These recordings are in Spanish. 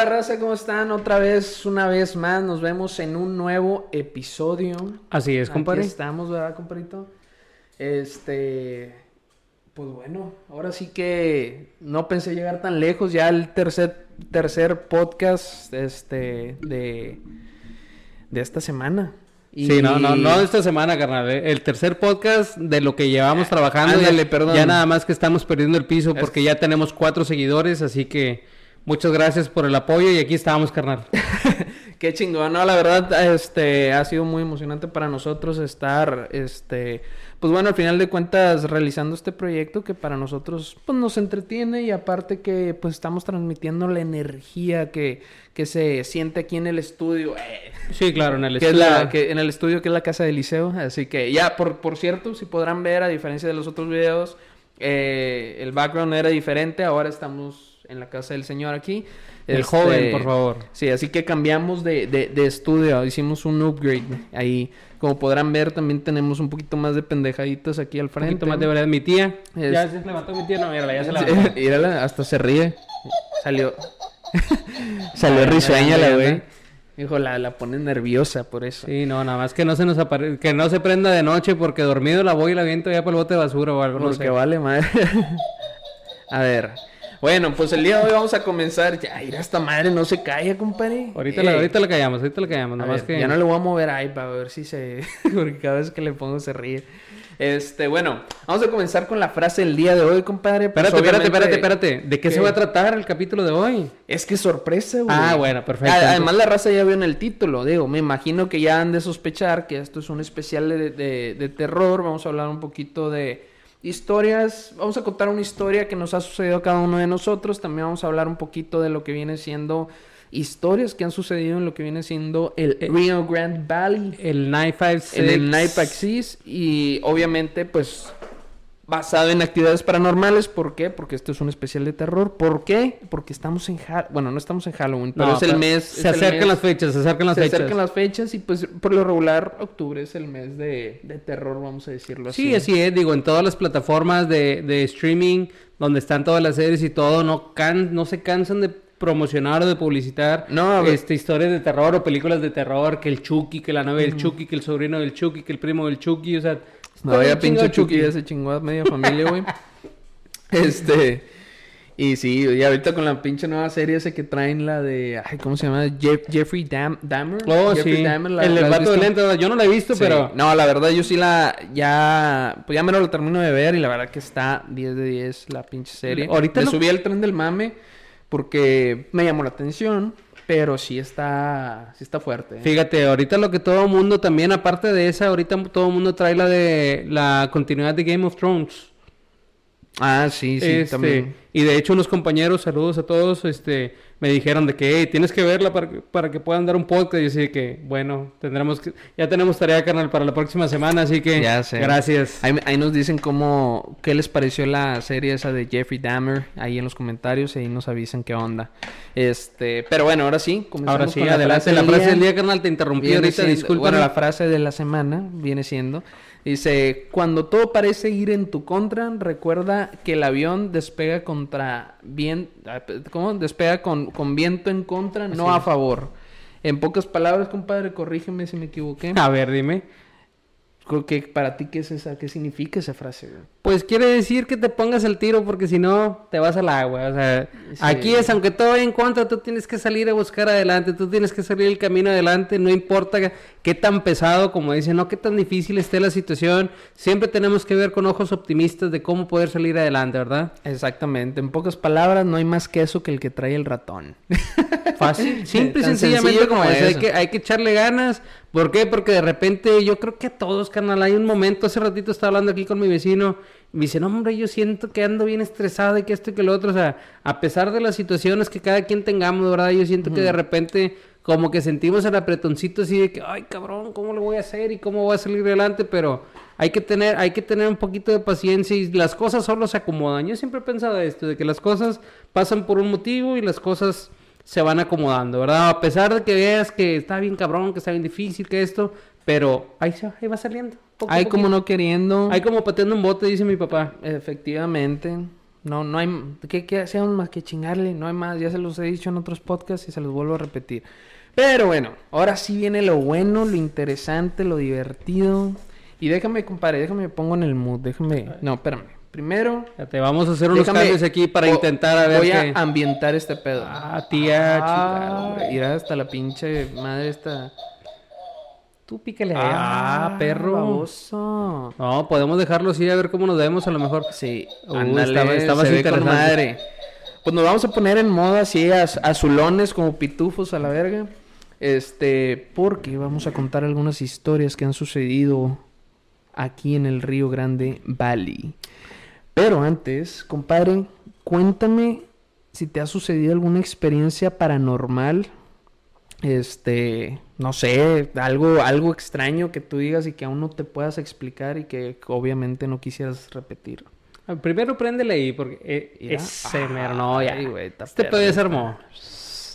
Hola raza, ¿cómo están? Otra vez, una vez más, nos vemos en un nuevo episodio. Así es, compadre. Aquí estamos, ¿verdad, compadrito? Este, pues bueno, ahora sí que no pensé llegar tan lejos, ya el tercer, tercer podcast, este, de, de esta semana. Sí, no, no, no esta semana, carnal. eh. El tercer podcast de lo que llevamos Ah, trabajando. ándale, ya, perdón. ya nada más que estamos perdiendo el piso Es- porque ya tenemos cuatro seguidores, así que muchas gracias por el apoyo y aquí estamos, carnal. Qué chingón, no, la verdad, este, ha sido muy emocionante para nosotros estar, este, pues bueno, al final de cuentas realizando este proyecto que para nosotros, pues nos entretiene y aparte que, pues estamos transmitiendo la energía que, que se siente aquí en el estudio, eh, Sí, claro, en el que es estudio. la, que en el estudio que es la casa del liceo, así que ya, por, por cierto, si podrán ver, a diferencia de los otros videos, eh, el background era diferente, ahora estamos en la casa del señor aquí. El Este, joven, por favor. Sí, así que cambiamos de, de, de estudio, hicimos un upgrade ahí. Como podrán ver, también tenemos un poquito más de pendejaditas aquí al Un frente. poquito más de verdad. Mi tía. Es- Ya se levantó mi tía, no, mírala, ya se levantó. mírala, hasta se ríe. Salió. Salió risueña la güey. Hijo, la, la pone nerviosa por eso. Sí, no, nada más que no se nos apare... que no se prenda de noche porque dormido la voy y la viento ya por el bote de basura o algo, no Porque sé. vale madre. a ver. Bueno, pues el día de hoy vamos a comenzar. Ya, ir esta madre no se calla, compadre. Ahorita, Eh, la, ahorita la callamos, ahorita la callamos, a nada más ver, que... Ya no le voy a mover ahí para ver si se. Porque cada vez que le pongo se ríe. Este, bueno, vamos a comenzar con la frase del día de hoy, compadre. Pues, Espérate, espérate, obviamente- espérate, espérate. ¿De qué, se va a tratar el capítulo de hoy? Es que sorpresa, güey. Ah, bueno, perfecto. Además, la raza ya vio en el título, digo, me imagino que ya han de sospechar que esto es un especial de, de- de terror. Vamos a hablar un poquito de historias. Vamos a contar una historia que nos ha sucedido a cada uno de nosotros. También vamos a hablar un poquito de lo que viene siendo historias que han sucedido en lo que viene siendo el Eh, Rio Grande Valley. El 956. En el Night Axis y obviamente pues basado en actividades paranormales, ¿por qué? Porque esto es un especial de terror, ¿por qué? Porque estamos en Halloween, bueno, no estamos en Halloween, pero No, es el pero mes... Se acercan mes- las fechas, se acercan las se fechas. acercan las fechas y pues por lo regular octubre es el mes de, de terror, vamos a decirlo así. Sí, así es, digo, en todas las plataformas de, de streaming, donde están todas las series y todo, no, can, no se cansan de promocionar o de publicitar No, este, historias de terror o películas de terror, que el Chucky, que la novia del Chucky, que el sobrino del Chucky, que el primo del Chucky, o sea... No, chingado pinche Chucky ya se chingó a media familia, güey. este... Y sí, y ahorita con la pinche nueva serie ese que traen la de... Ay, ¿cómo se llama? Jeff- Jeffrey Dam Dahmer. Oh, Jeffrey sí, Dahmer, ¿la- el del vato de lente, yo no la he visto, Sí. pero... No, la verdad yo sí la... Ya... Pues ya me lo termino de ver y la verdad que está 10 de 10 la pinche serie. Ahorita no- subí al tren del mame porque me llamó la atención, pero sí está... Sí está fuerte. ¿eh? Fíjate, ahorita lo que todo mundo también, aparte de esa, ahorita todo mundo trae la de la continuidad de Game of Thrones. Ah, sí, sí, Este, también. Y de hecho unos compañeros, saludos a todos, este, me dijeron de que "Hey, tienes que verla para que, para que puedan dar un podcast. Y así que, bueno, tendremos que, ya tenemos tarea, carnal, para la próxima semana, así que Ya sé. gracias. Ahí, ahí nos dicen cómo, qué les pareció la serie esa de Jeffrey Dahmer, ahí en los comentarios, y ahí nos avisan qué onda. Este, pero bueno, ahora sí, comenzamos Ahora sí, con adelante, la frase del día, carnal, te interrumpí ahorita, siendo- disculpa. Bueno, la frase de la semana viene siendo, dice, cuando todo parece ir en tu contra, recuerda que el avión despega contra bien, ¿cómo? Despega con, con viento en contra, no a favor. En pocas palabras, compadre, corrígeme si me equivoqué. A ver, dime. Creo que para ti, ¿qué es esa? ¿Qué significa esa frase? güey? Pues quiere decir que te pongas el tiro porque si no te vas al agua. O sea, Sí. aquí es, aunque todo vaya en contra, tú tienes que salir a buscar adelante, tú tienes que salir el camino adelante, no importa qué tan pesado, como dicen, no qué tan difícil esté la situación, siempre tenemos que ver con ojos optimistas de cómo poder salir adelante, ¿verdad? Exactamente. En pocas palabras, no hay más queso que el que trae el ratón. Fácil, simple y sencillamente como es. Hay que, hay que echarle ganas. ¿Por qué? Porque de repente yo creo que a todos, carnal, hay un momento, hace ratito estaba hablando aquí con mi vecino, me dice, no, hombre, yo siento que ando bien estresado y que esto y que lo otro. O sea, a pesar de las situaciones que cada quien tengamos, verdad, yo siento que de repente como que sentimos el apretoncito así de que, ay, cabrón, ¿cómo lo voy a hacer y cómo voy a salir adelante? Pero hay que tener, hay que tener un poquito de paciencia y las cosas solo se acomodan. Yo siempre he pensado esto, de que las cosas pasan por un motivo y las cosas se van acomodando, ¿verdad? A pesar de que veas que está bien cabrón, que está bien difícil, que esto, pero ahí, se, ahí va saliendo. Poco Hay como no queriendo. Hay como pateando un bote, dice mi papá. Efectivamente. No, no hay... ¿Qué, qué hacemos más que chingarle? No hay más. Ya se los he dicho en otros podcasts y se los vuelvo a repetir. Pero bueno, ahora sí viene lo bueno, lo interesante, lo divertido. Y déjame, compadre, déjame me pongo en el mood. Déjame... No, espérame. Primero... Te vamos a hacer unos déjame- cambios aquí para intentar a ver Voy a ambientar este pedo. Ah, tía, Ah, chingada, hasta la pinche madre esta... Tú pícale ahí. Ah, perro. baboso. No, podemos dejarlo así a ver cómo nos vemos a lo mejor. Sí, Uh, está- está más se ve con interesante. madre. Pues nos vamos a poner en moda así az- azulones como pitufos a la verga. Este, porque vamos a contar algunas historias que han sucedido aquí en el Río Grande Valley. Pero antes, compadre, cuéntame si te ha sucedido alguna experiencia paranormal. Este, no sé, algo, algo extraño que tú digas y que aún no te puedas explicar y que obviamente no quisieras repetir. Ah, Primero préndele ahí porque eh, ese mero, no, ya. Ay, está este perro. pedo ya se armó.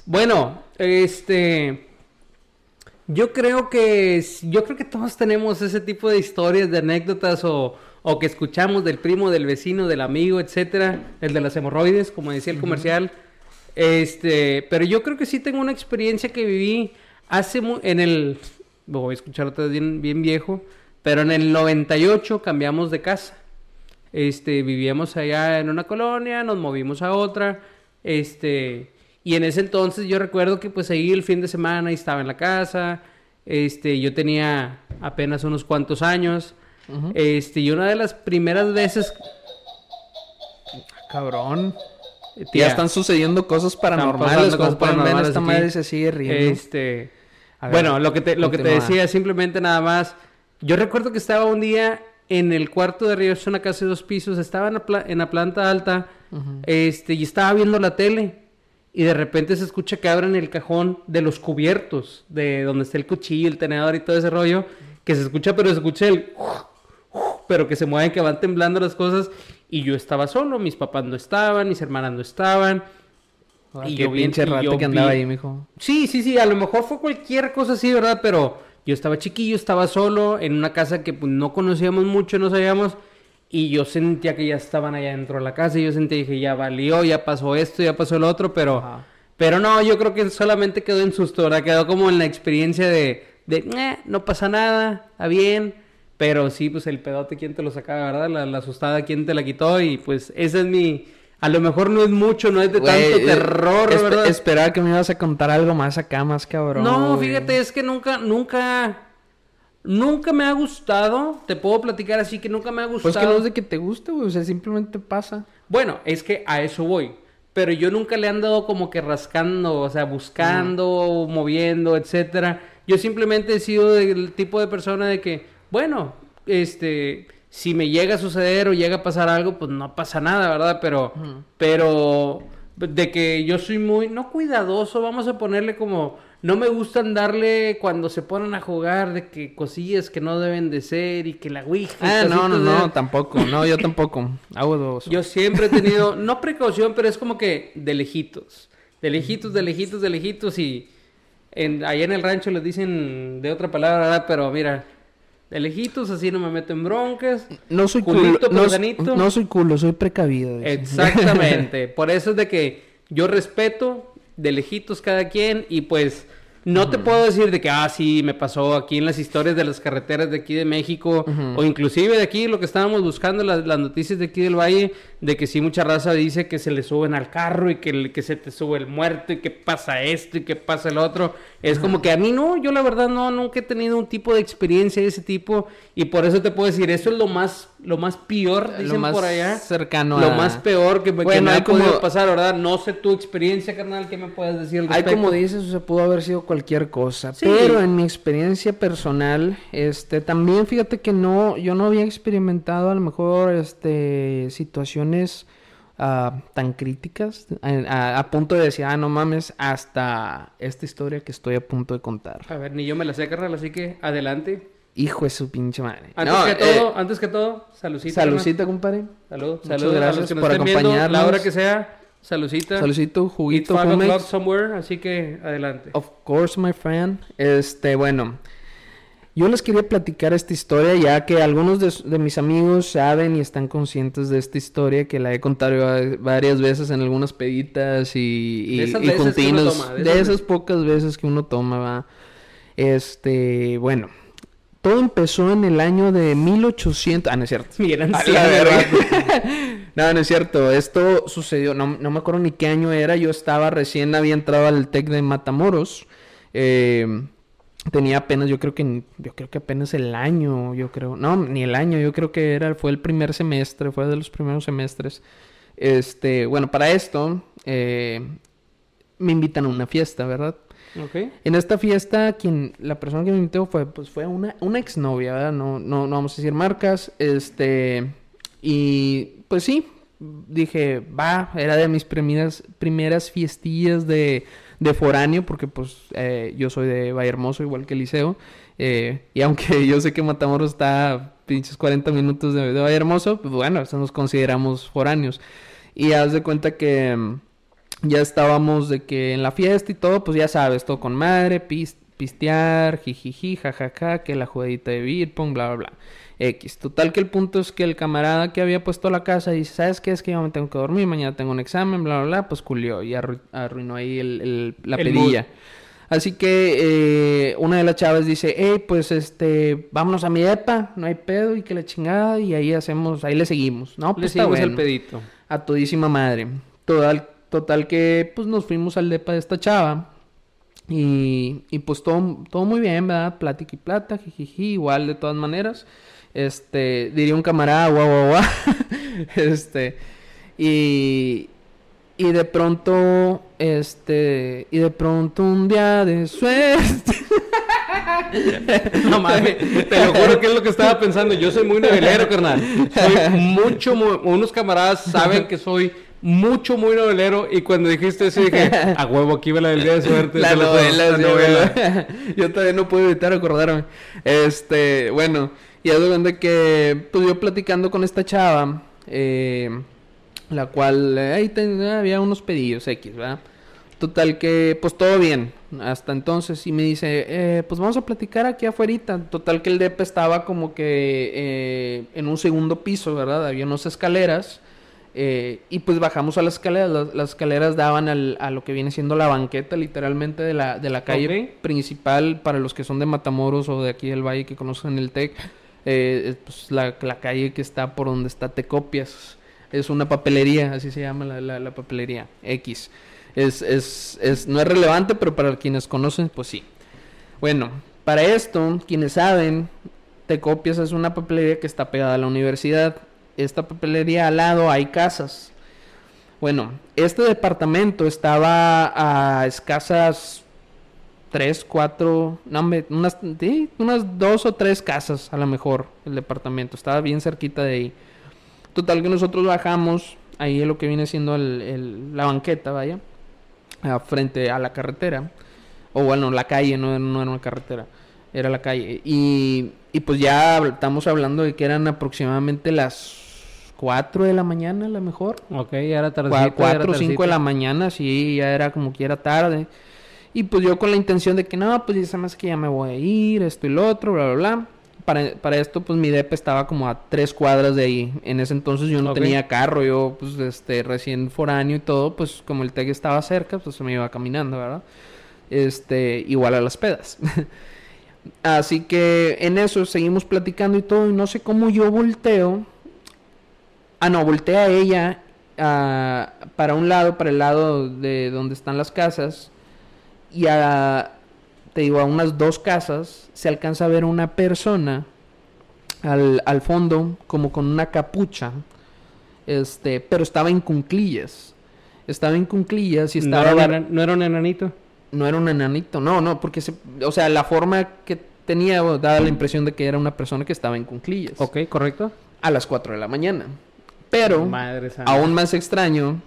Bueno, este... Yo creo que... Yo creo que todos tenemos ese tipo de historias, de anécdotas o, o que escuchamos del primo, del vecino, del amigo, etcétera. El de las hemorroides, como decía el comercial. Este... Pero yo creo que sí tengo una experiencia que viví hace... mu- En el... Voy a escuchar otra vez bien, bien viejo. Pero en el 98 cambiamos de casa. Este, vivíamos allá en una colonia, nos movimos a otra, este, y en ese entonces yo recuerdo que pues ahí el fin de semana y estaba en la casa, este, yo tenía apenas unos cuantos años, este, y una de las primeras veces, Cabrón. Ya están sucediendo cosas paranormales. como cosas pueden ver, paranormales esta madre se sigue riendo. Este, ver, bueno, lo que te, lo que te decía simplemente nada más. Yo recuerdo que estaba un día en el cuarto de arriba, es una casa de dos pisos, estaba en la, pla- en la planta alta, este, y estaba viendo la tele. Y de repente se escucha que abren el cajón de los cubiertos, de donde está el cuchillo, el tenedor y todo ese rollo, que se escucha, pero se escucha el... pero que se mueven, que van temblando las cosas. Y yo estaba solo, mis papás no estaban, mis hermanas no estaban. Ah, y qué yo pinche y rato yo que andaba vi- ahí, mijo. Sí, sí, sí, a lo mejor fue cualquier cosa así, ¿verdad? Pero yo estaba chiquillo, estaba solo, en una casa que pues, no conocíamos mucho, no sabíamos, y yo sentía que ya estaban allá dentro de la casa, y yo sentía, dije, ya valió, ya pasó esto, ya pasó el otro, pero... Ajá. Pero no, yo creo que solamente quedó en susto, ¿verdad? Quedó como en la experiencia de, de "Eh, no pasa nada, está bien. Pero sí, pues el pedote, ¿quién te lo sacaba, verdad? La, la asustada, ¿quién te la quitó? Y pues esa es mi... A lo mejor no es mucho, no es de tanto eh, terror, espe- ¿verdad? Esperaba que me ibas a contar algo más acá, más cabrón. No, fíjate, es que nunca, nunca, nunca me ha gustado. Te puedo platicar así que nunca me ha gustado. Pues que no es de que te guste, güey. O sea, simplemente pasa. Bueno, es que a eso voy. Pero yo nunca le he andado como que rascando, o sea, buscando, moviendo, etcétera. Yo simplemente he sido del tipo de persona de que, bueno, este, si me llega a suceder o llega a pasar algo, pues no pasa nada, ¿verdad? Pero, pero de que yo soy muy, no cuidadoso, vamos a ponerle como, no me gusta andarle cuando se ponen a jugar de que cosillas que no deben de ser y que la ouija. Ah, no, no, de- no, tampoco. No, yo tampoco. Hago dos. yo siempre he tenido, no precaución, pero es como que de lejitos. De lejitos, de lejitos, de lejitos. Y en, allá en el rancho les dicen de otra palabra, ¿verdad? Pero mira, de lejitos, así no me meto en broncas. No soy culo. Culito, No, perganito. no soy culo, soy precavido. dice. Exactamente. Por eso es de que yo respeto de lejitos cada quien y pues no te puedo decir de que, ah, sí, me pasó aquí en las historias de las carreteras de aquí de México o inclusive de aquí lo que estábamos buscando, las, las noticias de aquí del valle, de que sí mucha raza dice que se le suben al carro y que, el- que se te sube el muerto y que pasa esto y que pasa el otro. Es como que a mí no, yo la verdad no, nunca he tenido un tipo de experiencia de ese tipo y por eso te puedo decir, eso es lo más, lo más peor, Lo dicen más por allá cercano lo a- más peor que, que Bueno, me hay ha podido como- pasar, ¿verdad? No sé tu experiencia, carnal, ¿qué me puedes decir al Hay respecto? como dices, o sea, pudo haber sido cualquier cosa. Sí. Pero en mi experiencia personal, este, también fíjate que no, yo no había experimentado a lo mejor, este, situaciones ah, tan críticas, a, a- a punto de decir, ah, no mames, hasta esta historia que estoy a punto de contar. A ver, ni yo me la sé, carnal, así que adelante. Hijo de su pinche madre. Antes No, que eh, todo, antes que todo, saludcita. carnal. Saludcita, compadre. Salud, salud. a gracias los que nos por acompañarnos. la hora que sea, saludcita. Saludcito, It's juguito, five Jumex. o'clock somewhere, así que adelante. Of course, my friend. Este, bueno. Yo les quería platicar esta historia ya que algunos de, de, mis amigos saben y están conscientes de esta historia que la he contado varias veces en algunas peditas y, y, y continuos. de, de esas pocas veces que uno toma, va. Este, bueno, todo empezó en el año de 1800. Ah, no es cierto. Ah, no, no es cierto. Esto sucedió, no, no, me acuerdo ni qué año era. Yo estaba recién, había entrado al TEC de Matamoros. Eh, tenía apenas, yo creo que, yo creo que apenas el año, yo creo. No, ni el año, yo creo que era, fue el primer semestre, fue de los primeros semestres. Este, bueno, para esto, eh, me invitan a una fiesta, ¿verdad? En esta fiesta, quien, la persona que me invitó fue, pues fue una, una exnovia, ¿verdad? No, no, no vamos a decir marcas. Este, y pues sí, dije, va, era de mis primeras, primeras fiestillas de, de foráneo, porque pues eh, yo soy de Valle Hermoso, igual que Liceo. Eh, y aunque yo sé que Matamoros está pinches 40 minutos de, de Valle Hermoso, pues bueno, eso nos consideramos foráneos. Y haz de cuenta que ya estábamos de que en la fiesta y todo, pues ya sabes, todo con madre, pistear, jijiji, jajaja, que la jugadita de beer pong, bla, bla, bla. X. Total que el punto es que el camarada que había puesto la casa dice, ¿sabes qué? Es que yo me tengo que dormir, mañana tengo un examen, bla, bla, bla, pues culió y arruinó ahí el, la pedilla. Así que eh, una de las chavas dice, hey, pues este, vámonos a mi depa, no hay pedo y que la chingada y ahí hacemos, ahí le seguimos, ¿no? Pues le seguimos el pedito. A todísima madre. Total, Total que pues nos fuimos al depa de esta chava. Y, y pues todo, todo muy bien, ¿verdad? Plática y plata, jijiji, igual de todas maneras. Este, diría un camarada, guau, guau, guau. este, y, y de pronto, este, y de pronto un día de suerte. no mames, te lo juro que es lo que estaba pensando. Yo soy muy nivelero, carnal. Soy mucho, unos camaradas saben que soy mucho, muy novelero. Y cuando dijiste eso, dije, a huevo, aquí va la del día de suerte. la, novela, la novela. yo todavía no puedo evitar acordarme. Este, bueno, y es donde que, pues yo platicando con esta chava, eh, la cual eh, ahí había unos pedidos X, ¿verdad? Total que, pues todo bien, hasta entonces, y me dice, eh, pues vamos a platicar aquí afuera. Total que el DEP estaba como que eh, en un segundo piso, ¿verdad? Había unas escaleras eh, y pues bajamos a las escaleras. Las, escaleras daban al, a lo que viene siendo la banqueta, literalmente, de la, de la calle principal. Para los que son de Matamoros o de aquí del Valle que conocen el TEC, eh, pues la, calle que está por donde está Tecopias. Es una papelería, así se llama la, la, papelería X. Es, es, es, no es relevante, pero para quienes conocen, pues sí. Bueno, para esto, quienes saben, Tecopias es una papelería que está pegada a la universidad esta papelería al lado hay casas. Bueno, este departamento estaba a escasas tres, cuatro, no, unas, unas dos o tres casas a lo mejor el departamento. Estaba bien cerquita de ahí. Total que nosotros bajamos ahí en lo que viene siendo el, la banqueta, vaya, frente a la carretera. O bueno, la calle, no, no era una carretera, era la calle. Y, y pues ya estamos hablando de que eran aproximadamente las 4 de la mañana a lo mejor. Ok, ya era tarde. 4 o 5 de la mañana, sí, ya era como que era tarde. Y pues yo con la intención de que no, pues ya más que ya me voy a ir, esto y lo otro, bla, bla, bla. Para, para esto, pues mi DEP estaba como a tres cuadras de ahí. En ese entonces yo no tenía carro, yo pues este recién foráneo y todo, pues como el TEC estaba cerca, pues se me iba caminando, ¿verdad? Este, igual a las pedas. Así que en eso seguimos platicando y todo, y no sé cómo yo volteo Ah, no, voltea ella ah, para un lado, para el lado de donde están las casas. Y a, te digo, a unas dos casas se alcanza a ver una persona al, al fondo, como con una capucha. Este, pero estaba en cunclillas. Estaba en cunclillas y estaba. ¿No era, ¿no era un enanito? No era un enanito, no, no, porque se, o sea, la forma que tenía daba la impresión de que era una persona que estaba en cunclillas. Ok, correcto. A las 4 de la mañana. Pero, aún más extraño,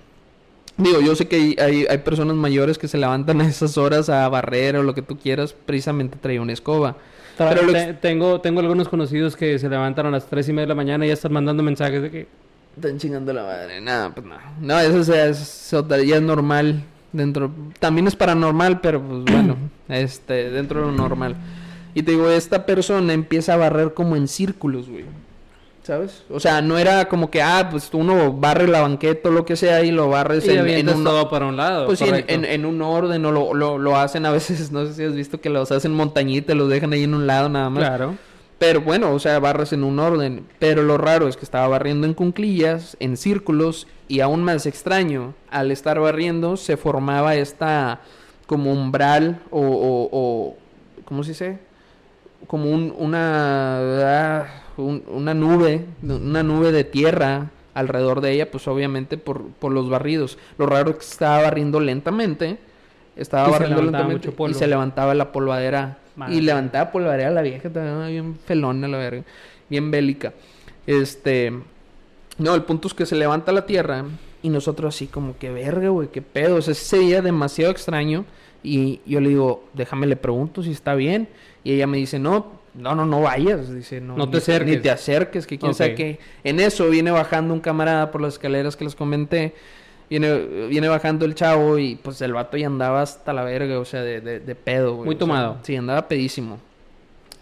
digo, yo sé que hay, hay, personas mayores que se levantan a esas horas a barrer o lo que tú quieras, precisamente trae una escoba. Pero tengo, tengo algunos conocidos que se levantan a las tres y media de la mañana y ya están mandando mensajes de que... Están chingando la madre. Nada, pues no. No, eso es, ya es normal dentro... También es paranormal, pero pues bueno, este, dentro de lo normal. Y te digo, esta persona empieza a barrer como en círculos, güey. ¿Sabes? O sea, no era como que, ah, pues uno barre la banqueta o lo que sea y lo barres Y en, en un... todo para un lado. Pues sí, en, correcto. en- en un orden o lo, lo, lo hacen a veces, no sé si has visto que los hacen montañitas, los dejan ahí en un lado nada más. Claro. Pero bueno, o sea, barras en un orden. Pero lo raro es que estaba barriendo en cunclillas, en círculos, y aún más extraño, al estar barriendo se formaba esta como umbral o, o, o- ¿cómo se dice? Como un, una, ah, un- una nube, una nube de tierra alrededor de ella, pues obviamente por, por los barridos. Lo raro es que estaba barriendo lentamente, estaba Y barriendo lentamente y se levantaba la polvadera. Madre. Y levantaba polvadera la vieja también, bien felona la verga, bien bélica. Este, no, el punto es que se levanta la tierra y nosotros así como que verga, güey, qué pedo. O sea, ese día demasiado extraño y yo le digo, déjame le pregunto si está bien y ella me dice, no, no, no, no vayas, dice, no, No te ni- acerques. Ni te acerques, que quién sabe Ok. qué. En eso viene bajando un camarada por las escaleras que les comenté. Viene, viene bajando el chavo y pues el vato ya andaba hasta la verga, o sea, de, de, de pedo, güey. Muy sea, tomado. sí, andaba pedísimo.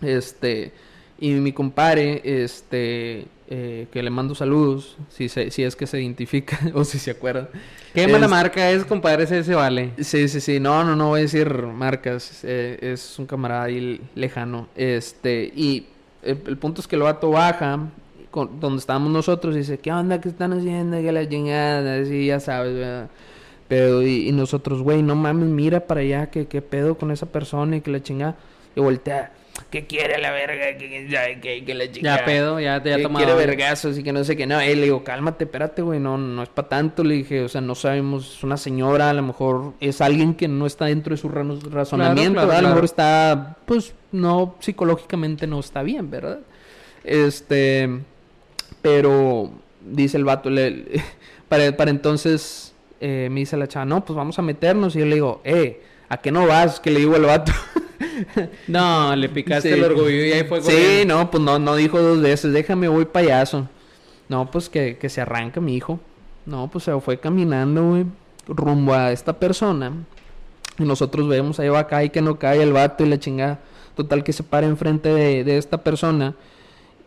Este, y mi compadre, este, eh, que le mando saludos, si, se, si es que se identifica o si se acuerda. Qué mala Es- marca es, compadre, ese, ese vale. Sí, sí, sí. No, no, no voy a decir marcas. eh, es un camarada ahí lejano. Este, y el, el punto es que el vato baja con- donde estábamos nosotros y dice, ¿qué onda? ¿Qué están haciendo? Que la chingada, así ya sabes, ¿verdad? Pero, y, y nosotros, güey, no mames, mira para allá, que qué pedo con esa persona y que la chingada. Y voltea, ¿qué quiere la verga? Que, que, que, que, que la chingada. Ya pedo, ya te Que ha tomado. quiere vergazos y que no sé qué. No, él le digo, cálmate, espérate, güey, no, no es para tanto. Le dije, o sea, no sabemos, es una señora, a lo mejor es alguien que no está dentro de su ra- razonamiento, claro. A lo mejor está, pues, no, psicológicamente no está bien, ¿verdad? Este, pero, dice el vato, le- para, para entonces, eh, me dice la chava, no, pues vamos a meternos. Y yo le digo, eh, ¿a qué no vas? Que le digo al vato. No, le picaste Sí. el orgullo y ahí fue Sí, corriendo. no, pues no, no dijo dos veces, déjame, voy payaso. No, pues que, que se arranca mi hijo. No, pues se fue caminando, güey, rumbo a esta persona. Y nosotros vemos, ahí va acá y que no cae el vato y la chingada. Total que se para enfrente de, de esta persona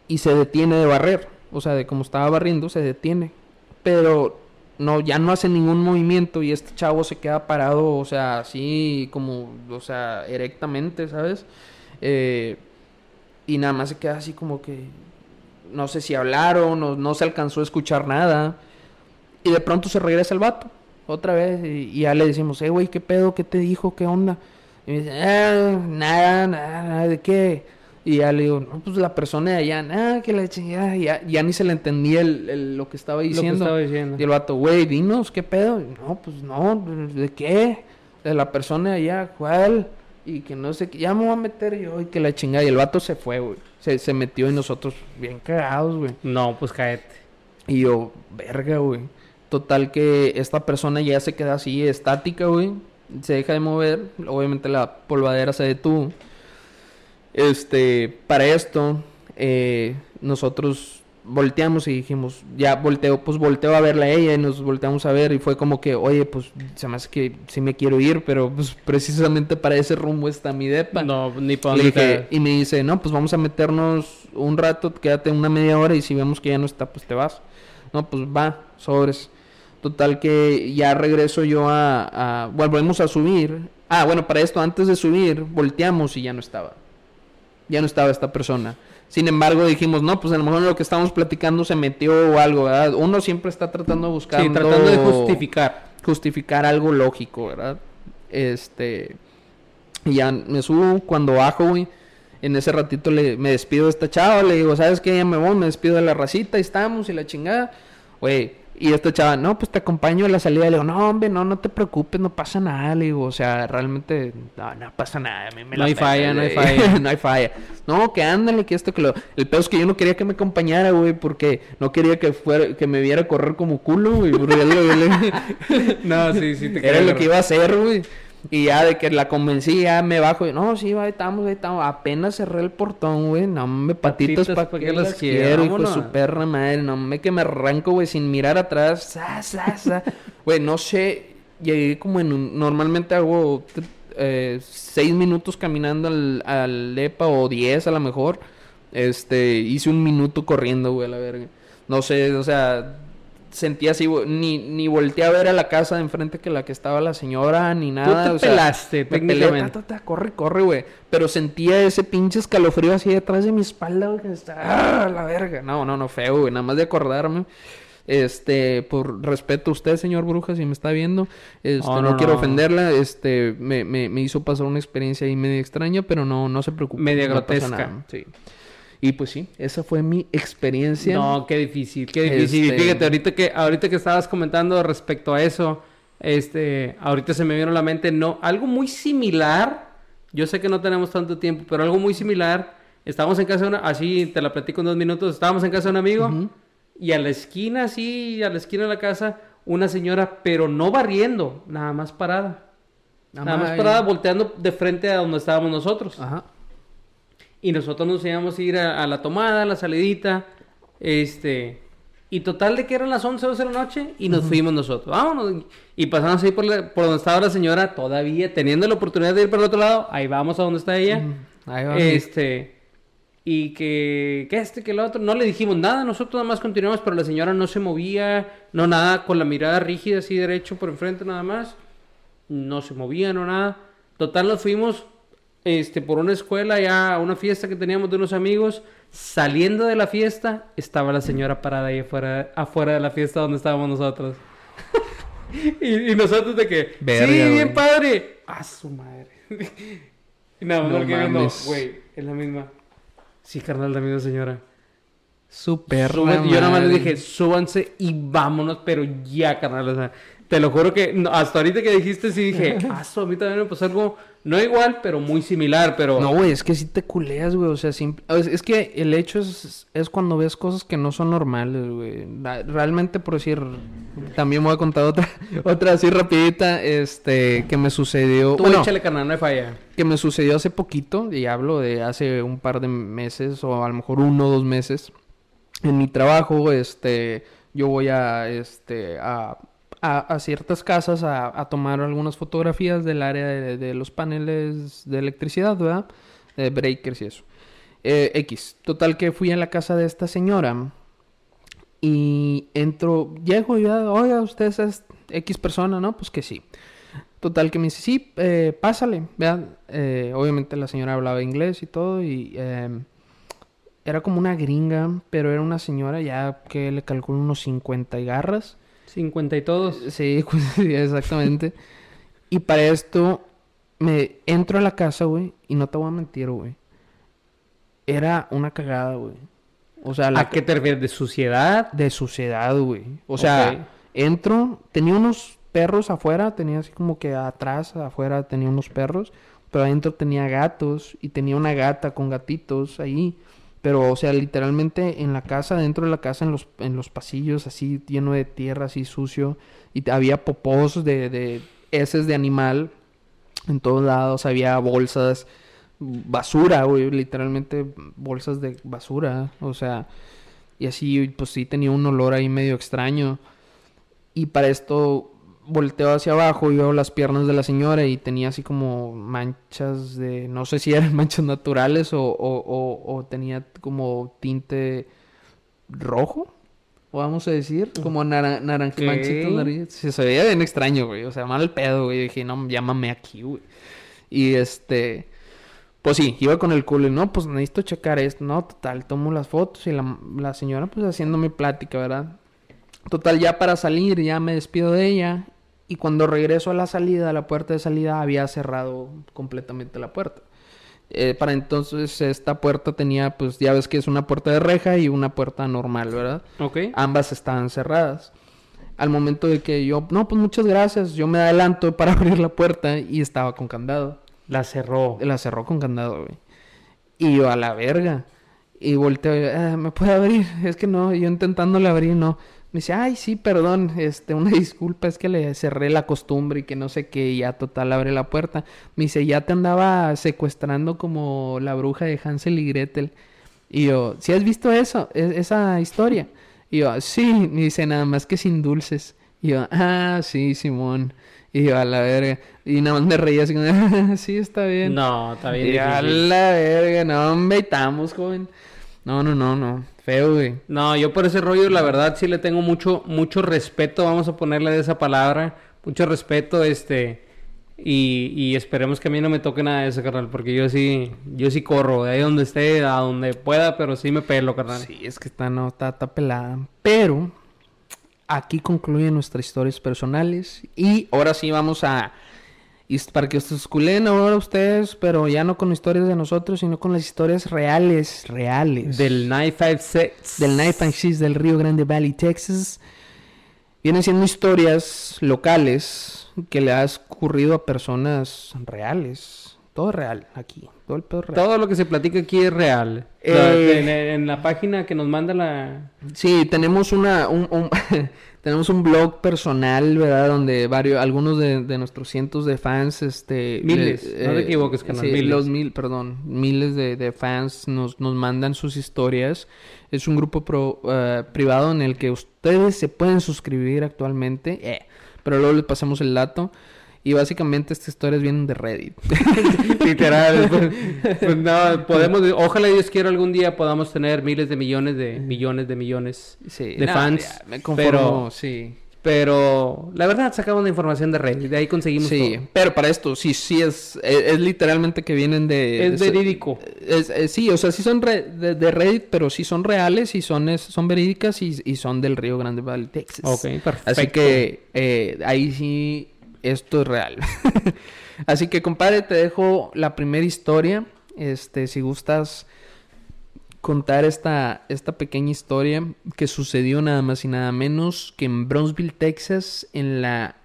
y se detiene de barrer. O sea, de como estaba barriendo, se detiene. Pero no, ya no hace ningún movimiento y este chavo se queda parado, o sea, así como, o sea, erectamente, ¿sabes? Eh, y nada más se queda así como que, no sé si hablaron o no se alcanzó a escuchar nada. Y de pronto se regresa el vato, otra vez, y, y ya le decimos, eh, güey, ¿qué pedo? ¿Qué te dijo? ¿Qué onda? Y me dice, ah, nada, nada, nada, ¿de qué? Y ya le digo, no, pues la persona de allá, nada, que la chingada, ya, ya ni se le entendía el- el- lo que estaba Lo que diciendo. estaba diciendo. Y el vato, güey, dinos, ¿qué pedo? Y, No, pues no, ¿de qué? De la persona de allá, ¿cuál? Y que no sé qué, ya me voy a meter yo, y que la chingada. Y el vato se fue, güey. Se, se metió y nosotros bien cagados, güey. No, pues cáete. Y yo, verga, güey. Total que esta persona ya se queda así, estática, güey. Se deja de mover. Obviamente la polvadera se detuvo. Este, para esto, eh, nosotros volteamos y dijimos, ya volteo, pues volteo a verla a ella y nos volteamos a ver y fue como que, oye, pues se me hace que sí me quiero ir, pero pues precisamente para ese rumbo está mi depa. No, ni para te- y me dice, no, pues vamos a meternos un rato, quédate una media hora y si vemos que ya no está, pues te vas. No, pues va, sobres. Total que ya regreso yo a, a... Volvemos a subir. Ah, bueno, para esto, antes de subir, volteamos y ya no estaba. Ya no estaba esta persona. Sin embargo, dijimos, no, pues a lo mejor lo que estábamos platicando se metió o algo, ¿verdad? Uno siempre está tratando de buscar... Sí, tratando de justificar. justificar algo lógico, ¿verdad? Este. Y ya me subo, cuando bajo, güey. En ese ratito le, me despido de esta chava, le digo, ¿sabes qué? Ya me voy, me despido de la racita, y estamos, y la chingada. Güey, y esta chava, no, pues te acompaño a la salida. Le digo, no, hombre, no, no te preocupes, no pasa nada. Le digo, o sea, realmente, no, no pasa nada. a mí me No la hay falla, no hay falla. no hay falla. No, que ándale, que esto, que lo... El peor es que yo no quería que me acompañara, güey, porque no quería que fuera, que me viera correr como culo, güey. No, sí, sí, te era lo que iba a hacer, güey. Y ya de que la convencí, ya me bajo. Y, no, sí, ahí estamos, ahí estamos. Apenas cerré el portón, güey. No, me patitas para ¿pa' que las quiero, hijo de su perra madre. No, me que me arranco, güey, sin mirar atrás. Sa, sa, sa. Güey, no sé. Llegué como en un... Normalmente hago... eh, seis minutos caminando al, al EPA o diez a lo mejor. Este, hice un minuto corriendo, güey, a la verga. No sé, o sea, sentía así, ni, ni volteé a ver a la casa de enfrente que la que estaba la señora, ni nada. Tú te o sea, pelaste, me pelé, técnicamente. ta, ta, ta, corre, corre, güey. Pero sentía ese pinche escalofrío así detrás de mi espalda, güey, que está, ¡ah, la verga! No, no, no, feo, güey, nada más de acordarme. Este, por respeto a usted, señor Bruja, si me está viendo, este, Oh, no, no, quiero no. ofenderla, este, me, me, me hizo pasar una experiencia ahí medio extraña, pero no, no se preocupe. Media no pasa grotesca. nada, Sí. Y pues sí, esa fue mi experiencia. No, qué difícil, qué difícil. Este- Fíjate, ahorita que, ahorita que estabas comentando respecto a eso, este, ahorita se me vino a la mente, no, algo muy similar. Yo sé que no tenemos tanto tiempo, pero algo muy similar. Estábamos en casa de una, así te la platico en dos minutos. Estábamos en casa de un amigo y a la esquina, así, a la esquina de la casa, una señora, pero no barriendo, nada más parada. Nada más parada, volteando de frente a donde estábamos nosotros. Ajá. Y nosotros nos íbamos a ir a, a la tomada, a la salidita. Este. Y total de que eran las 11, 12 de la noche y nos fuimos nosotros. Vámonos. Y pasamos ahí por, la- por donde estaba la señora, todavía teniendo la oportunidad de ir para el otro lado. Ahí vamos a donde está ella. Ahí va. Este. Y que, que este, que el otro. No le dijimos nada, nosotros nada más continuamos, pero la señora no se movía, no nada, con la mirada rígida, así derecho por enfrente nada más. No se movía, no nada. Total, nos fuimos este, por una escuela, ya a una fiesta que teníamos de unos amigos. Saliendo de la fiesta, estaba la señora parada ahí afuera, afuera de la fiesta donde estábamos nosotros. y, y nosotros de que, Verga, sí, bien padre. A su madre. y nada más No quedé viendo, güey, es la misma. Sí, carnal, la misma señora. Super. Sube- yo nada más le dije, súbanse y vámonos, pero ya, carnal. O sea, te lo juro que no, hasta ahorita que dijiste, sí dije, ah, su, a mí también me pasó algo, no igual, pero muy similar, pero... No, güey, es que sí te culeas, güey. O sea, simp- es, es que el hecho es, es cuando ves cosas que no son normales, güey. Realmente, por decir, también voy a contar otra, otra así rapidita, este, que me sucedió. Tú bueno, échale, carnal, no hay falla. que me sucedió hace poquito, y hablo de hace un par de meses, o a lo mejor uno o dos meses. En mi trabajo, este, yo voy a, este, a, a, ciertas casas a, tomar algunas fotografías del área de, los paneles de electricidad, ¿verdad? De breakers y eso. Eh, X. Total que fui a la casa de esta señora y entro, llego y ya, oiga, usted es X persona, ¿no? Pues que sí. Total que me dice, sí, eh, pásale, vean. Eh, obviamente la señora hablaba inglés y todo y eh, era como una gringa, pero era una señora ya que le calculo unos 50 y garras. 50 y todos. Sí, pues, sí, exactamente. y para esto me entro a la casa, güey, y no te voy a mentir, güey. Era una cagada, güey. O sea, la ¿A qué te refieres? ¿De suciedad? de suciedad, güey. O sea, entro, tenía unos perros afuera, tenía así como que atrás, afuera tenía unos perros, pero adentro tenía gatos y tenía una gata con gatitos ahí. Pero, o sea, literalmente en la casa, dentro de la casa, en los, en los pasillos, así lleno de tierra, así sucio. Y había popós de, de heces de animal en todos lados. Había bolsas, basura, güey, literalmente bolsas de basura. O sea, y así, pues sí, tenía un olor ahí medio extraño. Y para esto volteo hacia abajo y veo las piernas de la señora y tenía así como manchas de, no sé si eran manchas naturales o, o, o- o tenía como tinte rojo, o vamos a decir, como nara- naranja, Ok. manchitas naranjas. Se, se veía bien extraño, güey, o sea, mal pedo, güey. Dije, no, llámame aquí, güey. Y este, pues sí, iba con el culo y no, pues necesito checar esto, no, total, tomo las fotos y la, la señora pues haciendo mi plática, ¿verdad? Total, ya para salir, ya me despido de ella. Y cuando regreso a la salida, a la puerta de salida, había cerrado completamente la puerta. Eh, para entonces, esta puerta tenía, pues ya ves que es una puerta de reja y una puerta normal, ¿verdad? Ok. Ambas estaban cerradas. Al momento de que yo, no, pues muchas gracias, yo me adelanto para abrir la puerta y estaba con candado. La cerró. La cerró con candado, güey. Y yo a la verga. Y volteo, "Ah, ¿me puede abrir? Es que no, yo intentándole abrir, no. Me dice, ay, sí, perdón, este, una disculpa, es que le cerré la costumbre y que no sé qué, y ya total abre la puerta. Me dice, ya te andaba secuestrando como la bruja de Hansel y Gretel. Y yo, ¿sí has visto eso? E- esa historia? Y yo, sí, me dice, nada más que sin dulces. Y yo, ah, sí, Simón. Y yo, a la verga. Y nada más me reía así, como, "Ah, sí, está bien. No, está bien Y a difícil. la verga, no, estamos, joven. No, no, no, no. Feo, güey. No, yo por ese rollo, la verdad, sí le tengo mucho, mucho respeto, vamos a ponerle de esa palabra, mucho respeto, este, y, y esperemos que a mí no me toque nada de eso, carnal, porque yo sí, yo sí corro, de ahí donde esté, a donde pueda, pero sí me pelo, carnal. Sí, es que está, no, está, está pelada. Pero aquí concluyen nuestras historias personales. Y ahora sí vamos a. Y para que ustedes esculen ahora ustedes, pero ya no con historias de nosotros, sino con las historias reales, reales. Del 956. del Knife and Cheese del Río Grande Valley, Texas. Vienen siendo historias locales que le ha ocurrido a personas reales. Todo real aquí. Todo el pedo real. Todo lo que se platica aquí es real. Eh, La- en, en la página que nos manda la... Sí, tenemos una un, un- tenemos un blog personal, ¿verdad? Donde varios algunos de, de nuestros cientos de fans este Miles, le- no te equivoques, carnal, sí, miles. los mil, perdón, miles de, de fans nos, nos mandan sus historias. Es un grupo pro- eh, privado en el que ustedes se pueden suscribir actualmente, eh, pero luego les pasamos el dato. Y básicamente estas historias vienen de Reddit. Literal. pues, pues no, podemos... Ojalá Dios quiera algún día podamos tener miles de millones de millones de millones Sí, de fans. ya, me conformo, pero, sí. pero la verdad sacamos la información de Reddit. De ahí conseguimos Sí, todo. pero para esto, sí, sí es, es, es literalmente que vienen de... Es verídico. es- es- sí, o sea, sí son re- de, de Reddit, pero sí son reales y son, es- son verídicas y, y son del Río Grande Valley, Texas. Ok, perfecto. Así que eh, ahí sí, esto es real. Así que, compadre, te dejo la primera historia. Este, si gustas contar esta, esta pequeña historia que sucedió nada más y nada menos que en Brownsville, Texas, en la,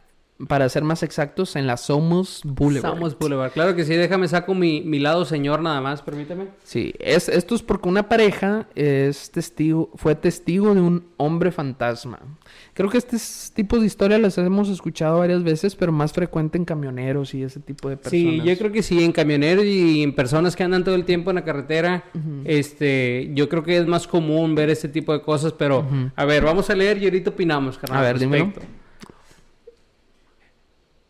para ser más exactos, en la Somos Boulevard. Somos Boulevard. Claro que sí, déjame saco mi, mi lado señor nada más, permíteme. Sí, es, esto es porque una pareja es testigo, fue testigo de un hombre fantasma. Creo que este es- tipo de historias las hemos escuchado varias veces, pero más frecuente en camioneros y ese tipo de personas. Sí, yo creo que sí, en camioneros y en personas que andan todo el tiempo en la carretera, este, yo creo que es más común ver este tipo de cosas, pero a ver, vamos a leer y ahorita opinamos, carnal. A ver, respecto.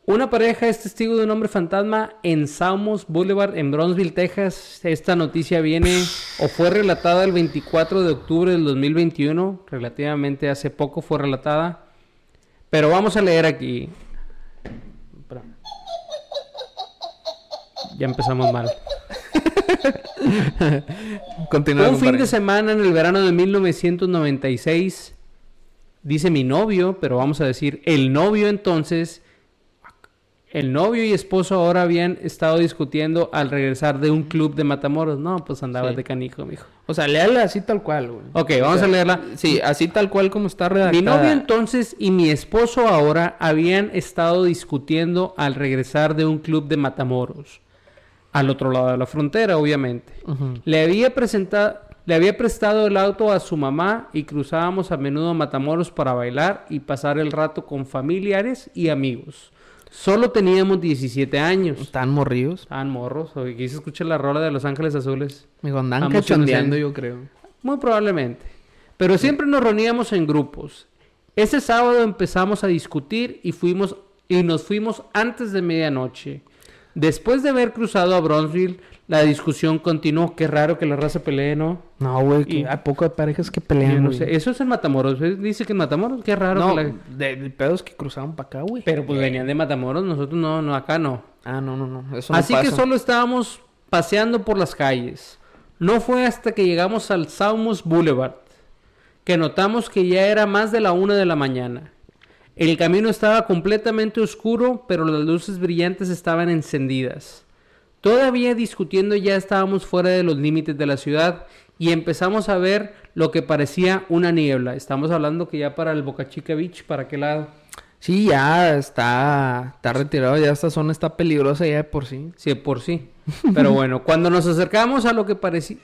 Una pareja es testigo de un hombre fantasma en Salmos Boulevard en Bronzeville, Texas. Esta noticia viene o fue relatada el 24 de octubre del 2021, relativamente hace poco fue relatada. Pero vamos a leer aquí. Ya empezamos mal. Continúa, un fin de semana en el verano de 1996, dice mi novio, pero vamos a decir el novio entonces, el novio y esposo ahora habían estado discutiendo al regresar de un club de Matamoros. No, pues andabas Sí. de canijo, mijo. O sea, léala así tal cual, güey. Ok, vamos a leerla. Sí, así tal cual como está redactada. Mi novio entonces y mi esposo ahora habían estado discutiendo al regresar de un club de Matamoros. Al otro lado de la frontera, obviamente. Le había presentado, le había prestado el auto a su mamá y cruzábamos a menudo a Matamoros para bailar y pasar el rato con familiares y amigos. Solo teníamos 17 años. Están morridos. Estaban morros. O aquí se escucha la rola de Los Ángeles Azules. Me digo, andan cachondeando, yo creo. Muy probablemente. Pero siempre nos reuníamos en grupos. Ese sábado empezamos a discutir y fuimos y nos fuimos antes de medianoche. Después de haber cruzado a Bronzeville, la discusión continuó. Qué raro que la raza pelee, ¿no? No, güey, hay poco de parejas que pelean, no sé. Eso es en Matamoros. Dice que en Matamoros. Qué raro. No, que la- de, de pedos que cruzaban para acá, güey. Pero pues venían de Matamoros. Nosotros no, no, acá no. Ah, no, no, no. Eso no Así que solo estábamos paseando por las calles. No fue hasta que llegamos al Salmos Boulevard que notamos que ya era más de la una de la mañana. El camino estaba completamente oscuro, pero las luces brillantes estaban encendidas. Todavía discutiendo ya estábamos fuera de los límites de la ciudad y empezamos a ver lo que parecía una niebla. Estamos hablando que ya para el Boca Chica Beach, ¿para qué lado? Sí, ya está, está retirado, ya esta zona está peligrosa ya de por sí. Sí, por sí. Pero bueno, cuando nos acercamos a lo que parecía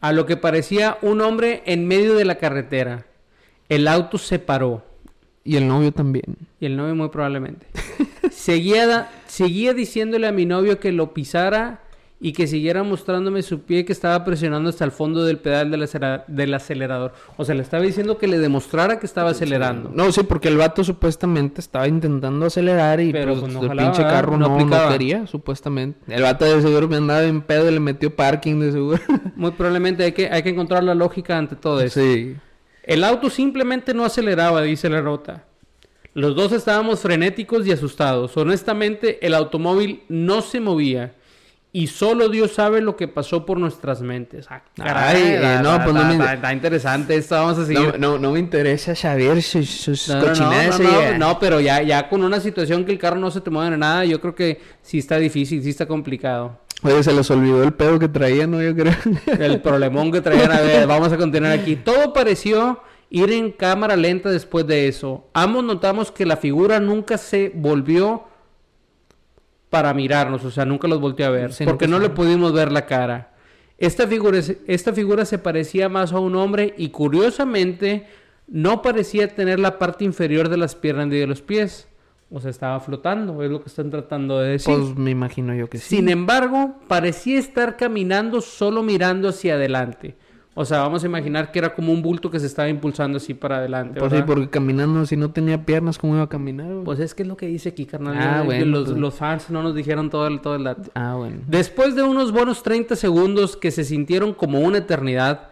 a lo que parecía un hombre en medio de la carretera, el auto se paró Y el novio también. y el novio muy probablemente seguía seguía diciéndole a mi novio que lo pisara y que siguiera mostrándome su pie que estaba presionando hasta el fondo del pedal del, acera- del acelerador. O sea, le estaba diciendo que le demostrara que estaba acelerando. No, sí, porque el vato supuestamente estaba intentando acelerar y Pero, pues, pues, el pinche carro no no, quería, supuestamente. El vato de seguro me andaba en pedo y le metió parking de seguro. Muy probablemente hay que, hay que encontrar la lógica ante todo esto. sí. El auto simplemente no aceleraba, dice la nota. Los dos estábamos frenéticos y asustados. Honestamente, el automóvil no se movía. Y solo Dios sabe lo que pasó por nuestras mentes. Ah, Ay, eh, está- no, está- pues no me- está- interesante esto. Vamos a seguir. No, no, no me interesa saber sus, sus No, no, no, cochinadas. no, no, no, pero ya, ya con una situación que el carro no se te mueve nada, yo creo que sí está difícil, sí está complicado. Oye, se les olvidó el pedo que traía, ¿no? Yo creo. El problemón que traían. A ver, vamos a continuar aquí. Todo pareció ir en cámara lenta después de eso. Ambos notamos que la figura nunca se volvió para mirarnos, o sea, nunca los volteó a ver, Sí, porque no le pudimos ver la cara. Esta figura, esta figura se parecía más a un hombre y curiosamente no parecía tener la parte inferior de las piernas ni de los pies. O sea, estaba flotando, es lo que están tratando de decir. Pues me imagino yo que sí. Sin embargo, parecía estar caminando solo mirando hacia adelante. O sea, vamos a imaginar que era como un bulto que se estaba impulsando así para adelante. Pues sí, porque caminando, si no tenía piernas, ¿cómo iba a caminar? güey? Pues es que es lo que dice aquí, carnal. Ah, que bueno, los, pues. los fans no nos dijeron todo el, todo el dato. Ah, bueno. Después de unos buenos 30 segundos que se sintieron como una eternidad,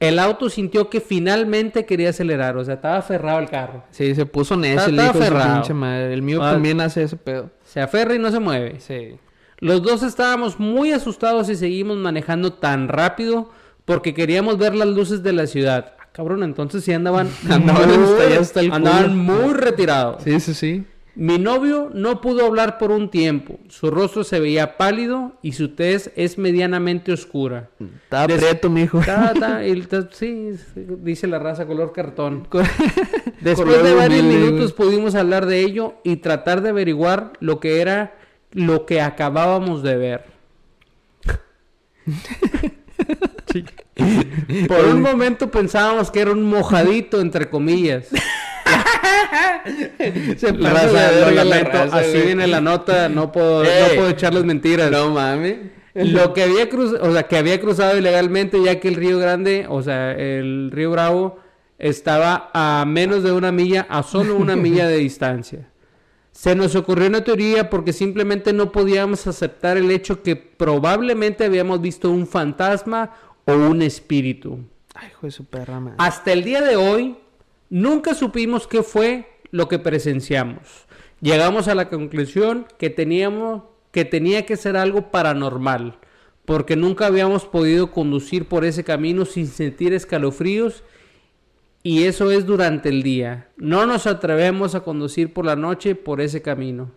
el auto sintió que finalmente quería acelerar. O sea, estaba aferrado el carro. Sí, se puso necio el hijo de su madre. El mío Ah. también hace ese pedo. Se aferra y no se mueve. Sí. Los dos estábamos muy asustados y seguimos manejando tan rápido porque queríamos ver las luces de la ciudad. Ah, cabrón, entonces sí andaban, Andaban muy- hasta allá hasta el andaban culo. muy retirados. Sí, sí, sí. Mi novio no pudo hablar por un tiempo. Su rostro se veía pálido y su tez es medianamente oscura. Estaba Des- mijo. Ta, ta, y ta- sí, dice la raza color cartón. Después color de varios humilde, minutos pudimos hablar de ello y tratar de averiguar lo que era lo que acabábamos de ver. Por un momento pensábamos que era un mojadito, entre comillas. Se La pasa raza, de lo verga la lamento, raza, así güey. viene la nota, no puedo, no puedo echarles mentiras. No mames. Lo que había cruzado, o sea, que había cruzado ilegalmente, ya que el río Grande, o sea, el río Bravo, estaba a menos de una milla, a solo una milla de distancia. Se nos ocurrió una teoría porque simplemente no podíamos aceptar el hecho que probablemente habíamos visto un fantasma o un espíritu. Ay, hijo de su perra. Hasta el día de hoy, nunca supimos qué fue lo que presenciamos. Llegamos a la conclusión que teníamos que tenía que ser algo paranormal, porque nunca habíamos podido conducir por ese camino sin sentir escalofríos y eso es durante el día. No nos atrevemos a conducir por la noche por ese camino.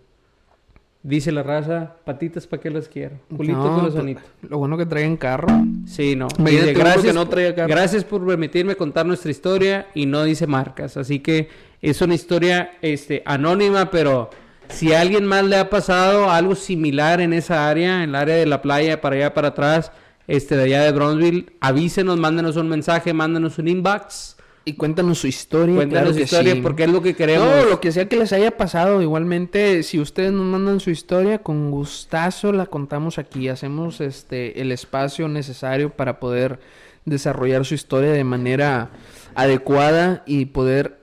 Dice la raza, patitas para qué las quiero. Culito No, corazonito. Lo bueno que traen carro. Sí, no. Imagínate Dice, que no traía carro. gracias por permitirme contar nuestra historia y no dice marcas. Así que es una historia este, anónima, pero si a alguien más le ha pasado algo similar en esa área, en el área de la playa, para allá, para atrás, este, de allá de Bronzeville, avísenos, mándenos un mensaje, mándenos un inbox. Y cuéntanos su historia. Cuéntanos claro su historia sí. porque es lo que queremos. No, lo que sea que les haya pasado. Igualmente, si ustedes nos mandan su historia, con gustazo la contamos aquí. Hacemos este el espacio necesario para poder desarrollar su historia de manera adecuada y poder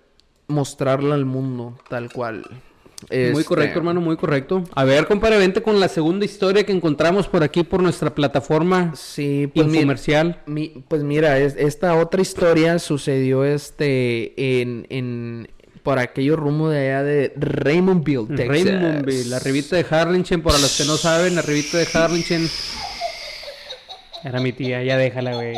mostrarla al mundo tal cual. Muy Este, correcto, hermano, muy correcto. A ver, compadre, vente con la segunda historia que encontramos por aquí por nuestra plataforma Sí, pues mira, infomercial. Mi- pues mira, es- esta otra historia sucedió este en, en por aquello rumbo de allá de Raymondville, Texas. Raymondville, la revista de Harlingen, para los que no saben, la revista de Harlingen. Era mi tía, ya déjala, güey.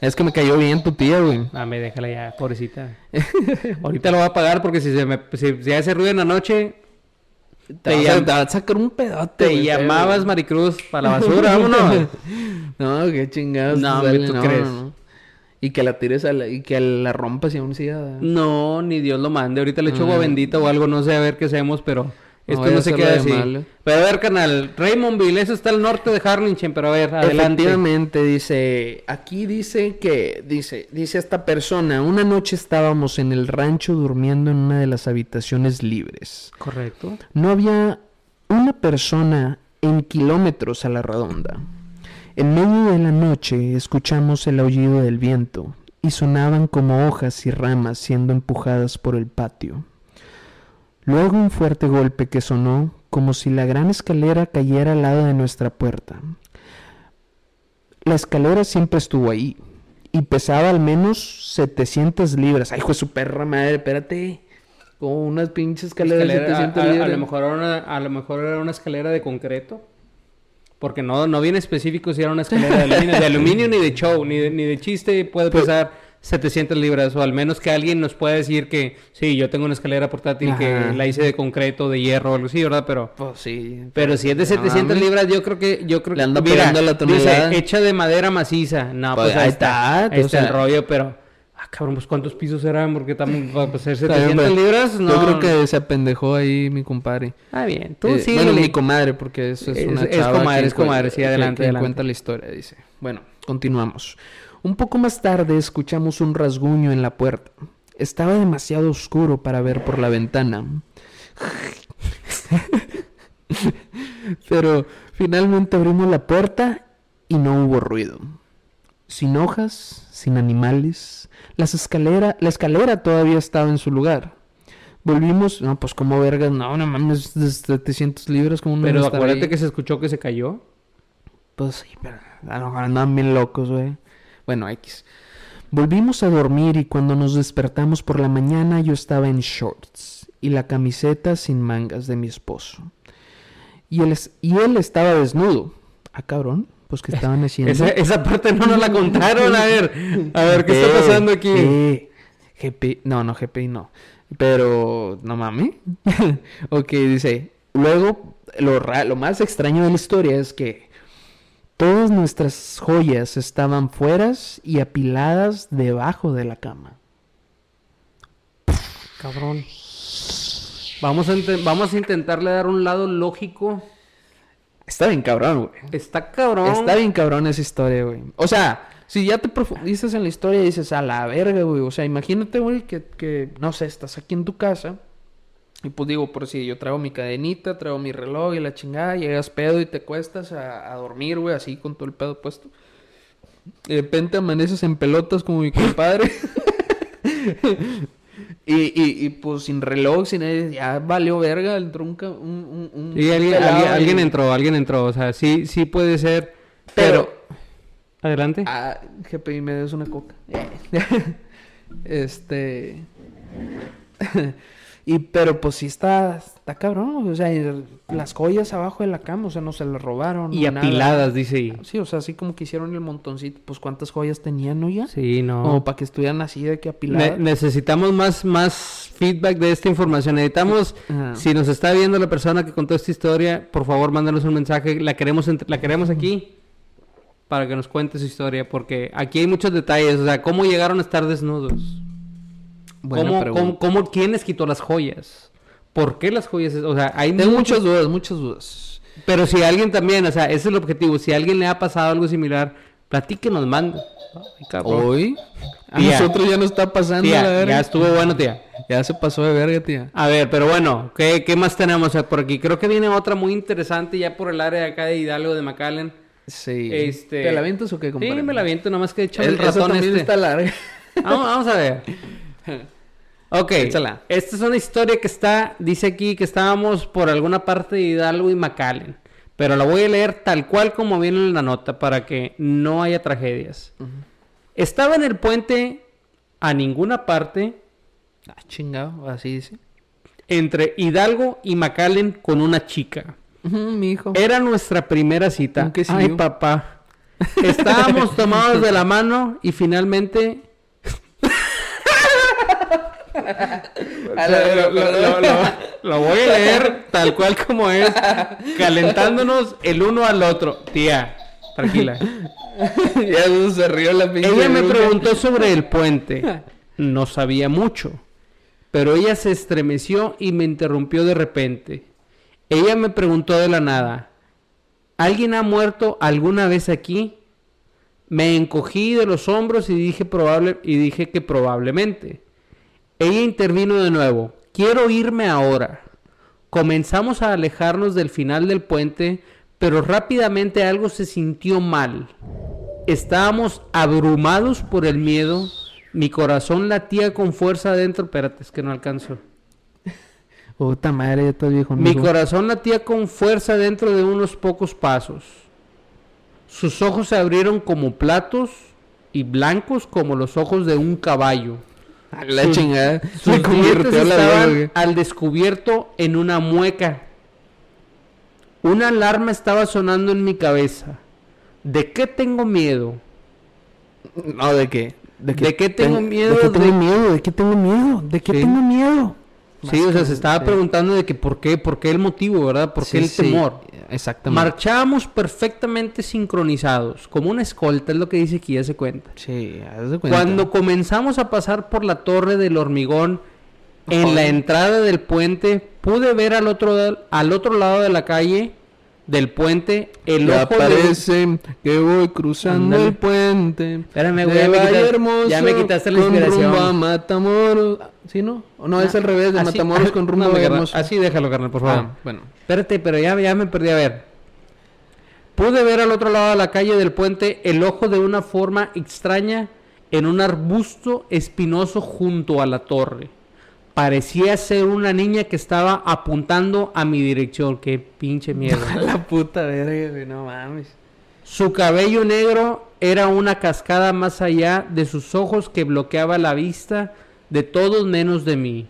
Es que me cayó bien tu tía, güey. Dame, déjala ya, pobrecita. Ahorita lo voy a pagar porque si se me si, si hace ruido en la noche, Te, Te vas a- sacar un pedote. te güey, llamabas Maricruz para la basura, vámonos. No, qué chingados. No, hombre, sale, ¿tú crees? Y que la tires a la, y que la rompas y aún siga. No, ni Dios lo mande. Ahorita le echo agua Ah. bendita o algo, no sé a ver qué hacemos, pero esto no se queda así. Pero a ver, canal, Raymondville, eso está al norte de Harlingen, pero a ver, adelante. Efectivamente, dice, aquí dice que, dice, dice esta persona, una noche estábamos en el rancho durmiendo en una de las habitaciones libres. Correcto. No había una persona en kilómetros a la redonda. En medio de la noche escuchamos el aullido del viento y sonaban como hojas y ramas siendo empujadas por el patio. Luego un fuerte golpe que sonó como si la gran escalera cayera al lado de nuestra puerta. La escalera siempre estuvo ahí y pesaba al menos 700 libras. Ay, hijo de su perra madre, espérate. Como unas pinches escaleras de Escalera, 700 a, a- libras. a lo mejor era una, a lo mejor era una escalera de concreto. Porque no, no viene específico si era una escalera de aluminio. De aluminio ni de show, ni de, ni de chiste puede Pues- pesar 700 libras. O al menos que alguien nos pueda decir que sí, yo tengo una escalera portátil Ajá. que la hice de concreto, de hierro o algo así, ¿verdad? Pero... Pues sí. Pero si es de No 700 mames. libras, yo creo que yo creo Le que mira, la tonelada. dice, hecha de madera maciza. No, Pues, pues, ahí está, está, ahí o está el rollo, pero ah, cabrón, pues cuántos pisos eran porque estamos para ser Está 700 bien, pero libras, no. Yo creo que se apendejó ahí mi compadre. Ah, bien. Tú Eh, sí, bueno, le- mi comadre, porque eso es Es- una es chava comadre, es comadre, sí, adelante, quien adelante. cuenta la historia, dice. Bueno, continuamos. Un poco más tarde escuchamos un rasguño en la puerta. Estaba demasiado oscuro para ver por la ventana. Pero finalmente abrimos la puerta y no hubo ruido. Sin hojas, sin animales, las escalera, la escalera todavía estaba en su lugar. Volvimos, no, pues como vergas, no, no mames, de 700 libras, como no Pero acuérdate ahí? que se escuchó que se cayó. Pues sí, pero a lo mejor andaban bien locos, güey. Bueno, X. Volvimos a dormir y cuando nos despertamos por la mañana yo estaba en shorts y la camiseta sin mangas de mi esposo. Y él, es- y él estaba desnudo. Ah, cabrón, pues que estaban haciendo. Esa, esa parte no nos la contaron. A ver, a ver, ¿qué Eh, está pasando aquí? eh, GPI, no, no, GPI no. Pero, no mames. ok, dice. Luego, lo, ra- lo más extraño de la historia es que todas nuestras joyas estaban fueras y apiladas debajo de la cama. Cabrón. Vamos a, vamos a intentarle dar un lado lógico. Está bien cabrón, güey. Está cabrón. Está bien cabrón esa historia, güey. O sea, si ya te profundizas en la historia y dices, a la verga, güey. O sea, imagínate, güey, que, que, no sé, estás aquí en tu casa. Y pues digo, por si yo traigo mi cadenita, traigo mi reloj y la chingada, llegas pedo y te cuestas a, a dormir, güey, así con todo el pedo puesto. De repente amaneces en pelotas como mi compadre. y, y, y pues sin reloj, sin ya valió verga, entró un... un, un, Sí, alguien, alguien- y- alguien entró, alguien entró. O sea, sí, sí puede ser. Pero. Adelante. Ah, GPI me des una coca. este. y pero pues sí está, está cabrón, o sea, y las joyas abajo de la cama, o sea, no se las robaron. y no nada. apiladas, dice ahí. Sí, o sea, así como que hicieron el montoncito, pues cuántas joyas tenían, ¿no? Ya. Sí, no. Como para que estuvieran así de que Ne- apiladas. necesitamos más, más feedback de esta información. Necesitamos, Ajá. si nos está viendo la persona que contó esta historia, por favor, mándanos un mensaje. La queremos, entre- la queremos aquí para que nos cuente su historia, porque aquí hay muchos detalles. O sea, cómo llegaron a estar desnudos. ¿Cómo, pregunta. cómo, cómo- quién les quitó las joyas? ¿Por qué las joyas? O sea, hay Tengo muchas dudas, muchas dudas. Pero si alguien también, o sea, ese es el objetivo. Si a alguien le ha pasado algo similar, platíquenos, manda. Ay. Hoy, a Tía. nosotros ya nos está pasando Tía, la verga. ya estuvo bueno, tía. Ya se pasó de verga, tía. A ver, pero bueno, ¿qué, qué más tenemos por aquí? Creo que viene otra muy interesante ya por el área de acá de Hidalgo de McAllen. Sí. Este... ¿Te la avientas o qué, compadre? Sí, me la aviento, nomás que echame El el ratón este. está larga. Vamos, vamos a ver. Ok, Échala. esta es una historia que está, dice aquí que estábamos por alguna parte de Hidalgo y McAllen, pero la voy a leer tal cual como viene en la nota para que no haya tragedias. Estaba en el puente a ninguna parte Ah, chingado, así dice. entre Hidalgo y McAllen con una chica. mi hijo. Era nuestra primera cita. Ay, papá. Estábamos tomados de la mano y finalmente Lo, lo- lo- lo- lo voy a leer tal cual como es, calentándonos el uno al otro. Tía, tranquila. ya se rió la pinche Ella me preguntó sobre el puente. No sabía mucho, pero ella se estremeció y me interrumpió de repente. Ella me preguntó de la nada, ¿alguien ha muerto alguna vez aquí? Me encogí de los hombros y dije probable y dije que probablemente. Ella intervino de nuevo. Quiero irme ahora. Comenzamos a alejarnos del final del puente, pero rápidamente algo se sintió mal. Estábamos abrumados por el miedo. Mi corazón latía con fuerza adentro. Espérate, es que no alcanzo. Puta madre, ya estás viejo. Mi corazón latía con fuerza dentro de unos pocos pasos. Sus ojos se abrieron como platos y blancos como los ojos de un caballo. A la Sus- chingada. Sus dientes estaban verga. al descubierto en una mueca. Una alarma estaba sonando en mi cabeza. ¿De qué tengo miedo? No, ¿de qué? ¿De qué tengo ten- miedo? ¿De qué De- tengo miedo? ¿De qué tengo miedo? ¿De qué Sí. tengo miedo? Sí, o sea, se estaba sí. preguntando de que por qué, por qué el motivo, ¿verdad? ¿Por qué Sí, el sí, temor? Exactamente. Marchábamos perfectamente sincronizados, como una escolta, es lo que dice aquí, ya se cuenta. Sí, haz de cuenta. Cuando comenzamos a pasar por la torre del hormigón, en la entrada del puente, pude ver al otro, al otro lado de la calle del puente el Ya ojo de... parece que voy cruzando el puente. Espérame, güey, ya me quitas- Hermoso ya me quitaste la con inspiración. rumbo a Matamoros. ¿Sí, no? ¿O no, es al revés, de Así- Matamoros con rumbo no, Hermoso. Así déjalo, carnal, por favor. Ah, bueno. Espérate, pero ya, ya me perdí a ver. Pude ver al otro lado de la calle del puente el ojo de una forma extraña en un arbusto espinoso junto a la torre. Parecía ser una niña que estaba apuntando a mi dirección. Qué pinche miedo. la puta verga, güey, no mames. Su cabello negro era una cascada más allá de sus ojos que bloqueaba la vista de todos menos de mí.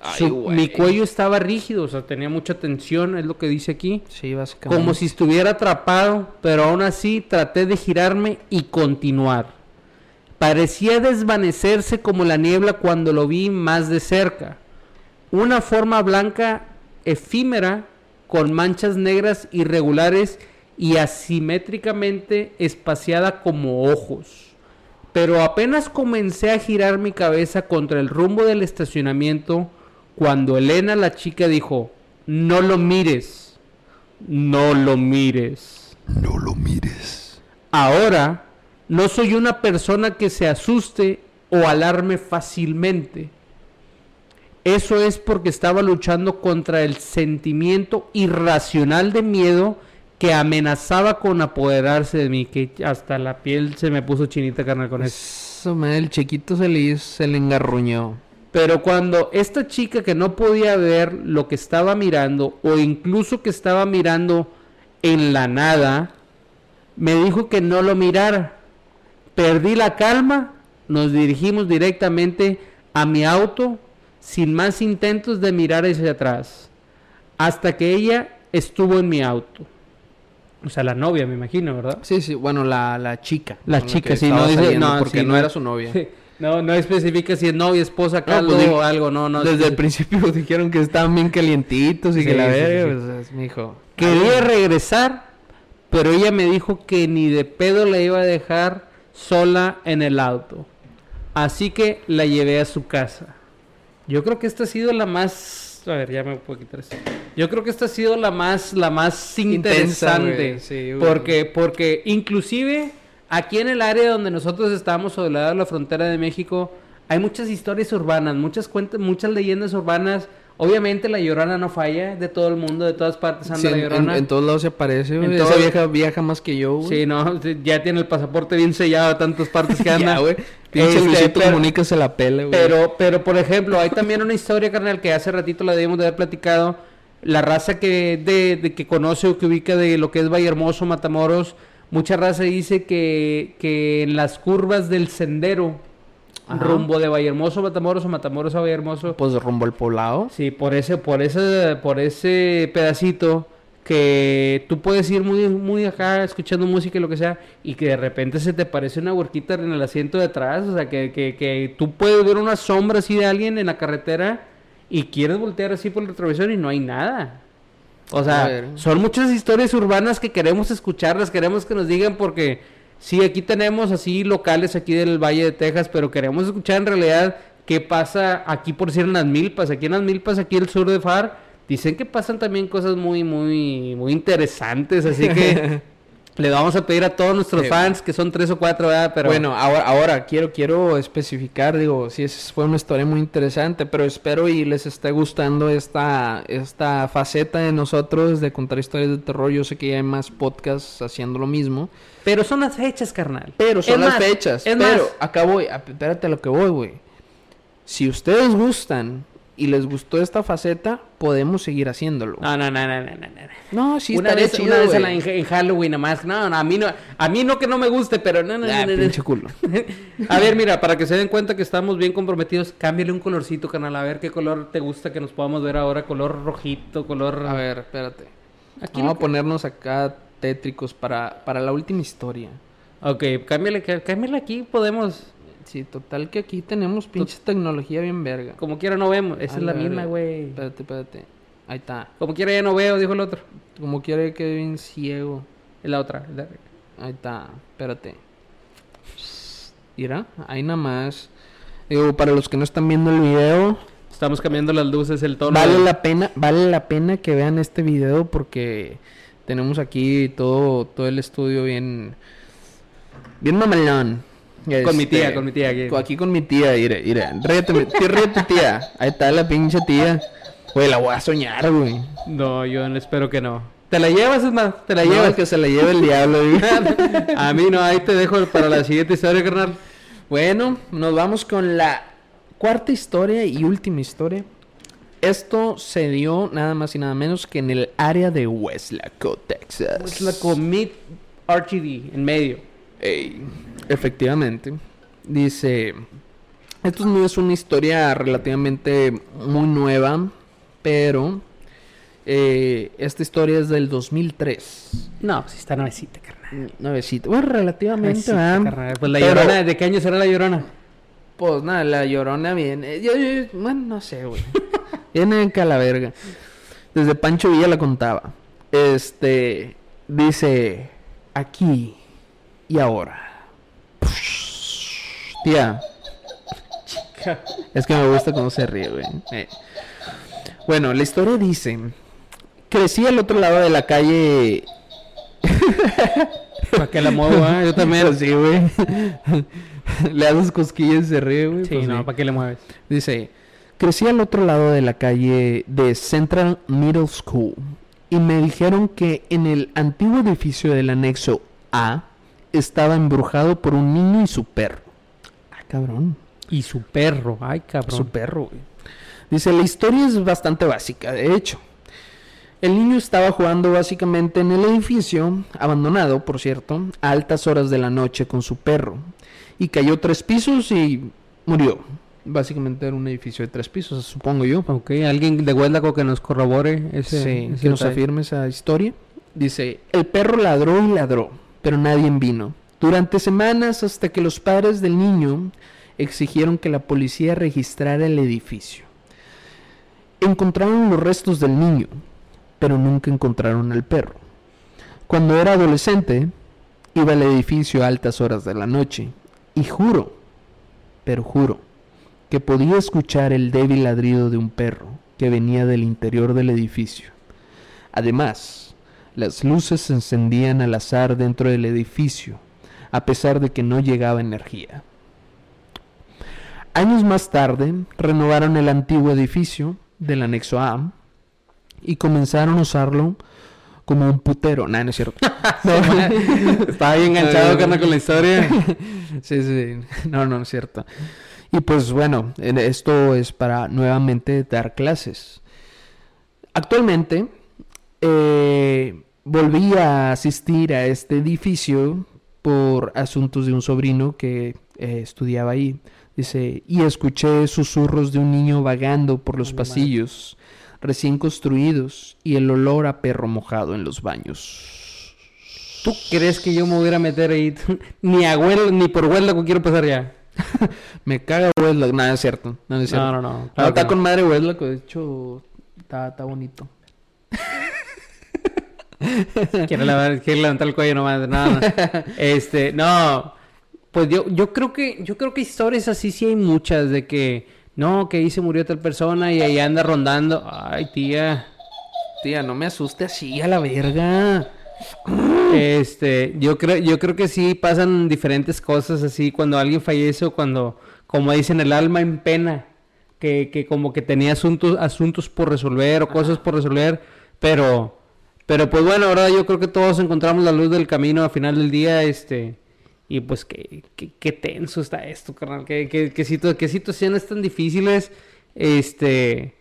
Ay, Su- mi cuello estaba rígido, o sea, tenía mucha tensión, es lo que dice aquí. Sí, básicamente. Como si estuviera atrapado, pero aún así traté de girarme y continuar. Parecía desvanecerse como la niebla cuando lo vi más de cerca. Una forma blanca efímera con manchas negras irregulares y asimétricamente espaciada como ojos. Pero apenas comencé a girar mi cabeza contra el rumbo del estacionamiento cuando Elena, la chica, dijo, no lo mires, no lo mires. No lo mires. Ahora, no soy una persona que se asuste o alarme fácilmente. Eso es porque estaba luchando contra el sentimiento irracional de miedo que amenazaba con apoderarse de mí, que hasta la piel se me puso chinita carnal con eso. Eso, el chiquito se le, hizo- se le engarruñó. Pero cuando esta chica que no podía ver lo que estaba mirando, o incluso que estaba mirando en la nada, me dijo que no lo mirara. Perdí la calma, nos dirigimos directamente a mi auto sin más intentos de mirar hacia atrás, hasta que ella estuvo en mi auto. O sea, la novia, me imagino, ¿verdad? Sí, sí, bueno, la, la chica. La chica, que sí, no dice, no, porque sí, no no. era su novia. No, no especifica si es novia, esposa, caldo pues, di- o algo, no, no. Desde el principio dijeron que estaban bien calientitos y que la verga, pues, es mi hijo. Quería regresar, pero ella me dijo que ni de pedo la iba a dejar sola en el auto. Así que la llevé a su casa. Yo creo que esta ha sido la más... A ver, ya me puedo quitar esto. Yo creo que esta ha sido la más, la más interesante. sí, porque, porque inclusive aquí en el área donde nosotros estamos, sobre lado de la frontera de México, hay muchas historias urbanas, muchas cuentas, muchas leyendas urbanas. Obviamente la llorona no falla, de todo el mundo, de todas partes anda Sí, la llorona. en- en todos lados se aparece, güey. En Esa todo- vieja viaja más que yo, güey. Sí, no, ya tiene el pasaporte bien sellado de tantas partes que anda. Güey. Pinche Este, Luisito pero- Comunica se la pela, güey. Pero, pero por ejemplo, hay también una historia, carnal, que hace ratito la debimos de haber platicado. La raza que de, de que conoce o que ubica de lo que es Valle Hermoso, Matamoros, mucha raza dice que, que en las curvas del sendero, Ajá. rumbo de Valle Hermoso, Matamoros o Matamoros a Valle Hermoso, Pues rumbo al poblado. Sí, por ese, por ese, por ese pedacito que tú puedes ir muy, muy acá escuchando música y lo que sea, y que de repente se te parece una huerquita en el asiento de atrás, o sea, que, que, que tú puedes ver una sombra así de alguien en la carretera y quieres voltear así por el retrovisor y no hay nada. O sea, son muchas historias urbanas que queremos escucharlas, queremos que nos digan porque sí, aquí tenemos así locales aquí del Valle de Texas, pero queremos escuchar en realidad qué pasa aquí por decir en las milpas, aquí en las milpas, aquí el sur de Far, dicen que pasan también cosas muy, muy, muy interesantes, así que Le vamos a pedir a todos nuestros Sí. fans, que son tres o cuatro, ¿verdad? Pero Bueno, ahora, ahora quiero, quiero especificar, digo, sí, es, fue una historia muy interesante, pero espero y les esté gustando esta, esta faceta de nosotros de contar historias de terror. Yo sé que ya hay más podcasts haciendo lo mismo, pero son las fechas, carnal. pero son Es las más, fechas. Es pero más, acá voy, espérate a lo que voy, güey. Si ustedes gustan y les gustó esta faceta, podemos seguir haciéndolo. no, no, no, no, no, no, no. no, sí, una vez, chido, una vez en, la- en- en Halloween nada más. No, no, a mí no, a mí no que no me guste, pero no, no, Ah, no, pinche culo. A ver, mira, para que se den cuenta que estamos bien comprometidos, cámbiale un colorcito, canal. A ver qué color te gusta que nos podamos ver ahora. Color rojito, color. A ver, espérate. Aquí Vamos a ponernos acá tétricos para, para la última historia. Ok, cámbiale, cá- cámbiale aquí, podemos. Sí, total que aquí tenemos pinche tecnología bien verga. Como quiera no vemos. Esa es la misma, güey. Espérate, espérate. Ahí está. Como quiera ya no veo, dijo el otro. Como quiere que bien ciego. Es la otra. la- Ahí está. Espérate. Mira, ahí nada más. Digo, para los que no están viendo el video, Estamos cambiando las luces, el tono. vale la pena, vale la pena que vean este video porque tenemos aquí todo, todo el estudio bien, bien mamalón. Con mi tía, Este, con mi tía aquí. Aquí con mi tía, mire, mire. Ríete, tía, ríete, tía. Ahí está la pinche tía. Güey, la voy a soñar, güey. No, yo espero que no. ¿Te la llevas, es más? ¿Te la No, llevas? que se la lleve el diablo, güey. A mí no, ahí te dejo para la siguiente historia, carnal. Bueno, nos vamos con la cuarta historia y última historia. Esto se dio nada más y nada menos que en el área de Westlaco, Texas. Es la Commit RGD en medio. Ey, efectivamente. Dice, esto no es una historia relativamente muy nueva, pero eh, esta historia es del 2003. No, pues está nuevecita, carnal. Nuevecito. Bueno, relativamente, Nuevecita, ¿verdad? carnal. Pues la Pero- llorona, ¿de qué año será la llorona? Pues nada, la llorona viene. Yo, yo- bueno, no sé, güey. viene en calaverga. Desde Pancho Villa la contaba. Este. Dice. Aquí y ahora. Tía. Es que me gusta cómo se ríe, güey. Eh. Bueno, la historia dice. Crecí al otro lado de la calle. ¿Para qué la muevo, ah? Yo también. Sí, güey. Le haces cosquillas y se ríe, güey. Sí, pues no, ¿para qué le mueves? Dice, crecí al otro lado de la calle de Central Middle School y me dijeron que en el antiguo edificio del anexo A estaba embrujado por un niño y su perro. Ah, cabrón. Y su perro, ay, cabrón. Su perro, güey. Dice, la historia es bastante básica, de hecho. El niño estaba jugando básicamente en el edificio, abandonado, por cierto, a altas horas de la noche con su perro. Y cayó tres pisos y murió. Básicamente era un edificio de tres pisos, supongo yo. Ok, alguien de Hueldaco que nos corrobore ese, Sí, ese que nos afirme esa historia. Dice, el perro ladró y ladró, pero nadie vino. Durante semanas hasta que los padres del niño exigieron que la policía registrara el edificio. Encontraron los restos del niño, pero nunca encontraron al perro. Cuando era adolescente, iba al edificio a altas horas de la noche y juro, pero juro, que podía escuchar el débil ladrido de un perro que venía del interior del edificio. Además, las luces se encendían al azar dentro del edificio, a pesar de que no llegaba energía. Años más tarde, renovaron el antiguo edificio del anexo A y comenzaron a usarlo como un putero. Nah, no es cierto. Estaba bien enganchado, carnal, con la historia. sí, sí. No, no, no es cierto. Y pues bueno, en- esto es para nuevamente dar clases. Actualmente eh, volví a asistir a este edificio por asuntos de un sobrino que eh, estudiaba ahí. Dice, y escuché susurros de un niño vagando por los pasillos recién construidos y el olor a perro mojado en los baños. ¿Tú crees que yo me voy a meter ahí? ni a Huel- ni por Hueldaco quiero pasar ya. Me caga Westlaco. No, no es cierto. No, no es cierto. No, no, claro está no. con madre Westlaco. De hecho, está, está bonito. Quiere, levantar- quiere levantar el cuello nomás. No, no. Este, no. Pues yo, yo creo que, yo creo que historias así sí hay muchas de que, no, que ahí se murió tal persona y ahí anda rondando. Ay, tía. Tía, no me asuste así a la verga. Este, yo creo, yo creo que sí pasan diferentes cosas así cuando alguien fallece o cuando, como dicen, el alma en pena, que, que como que tenía asuntos, asuntos por resolver o cosas por resolver, pero, pero pues bueno, ahora yo creo que todos encontramos la luz del camino al final del día, este, y pues qué, qué, qué tenso está esto, carnal, qué, qué, qué, situ- qué situaciones tan difíciles, este,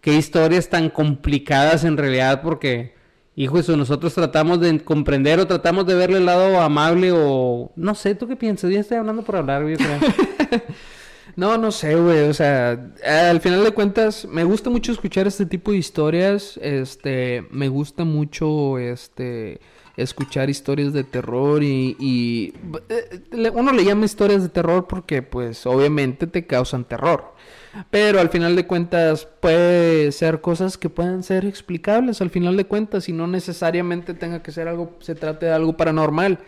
qué historias tan complicadas en realidad, porque, hijo, eso, nosotros tratamos de comprender o tratamos de verle el lado amable o, no sé, ¿tú qué piensas? Ya estoy hablando por hablar, yo creo. No, no sé, güey. O sea, al final de cuentas, me gusta mucho escuchar este tipo de historias. Este, me gusta mucho, este, escuchar historias de terror y, y eh, uno le llama historias de terror porque, pues, obviamente te causan terror. Pero al final de cuentas puede ser cosas que puedan ser explicables al final de cuentas y no necesariamente tenga que ser algo, se trate de algo paranormal.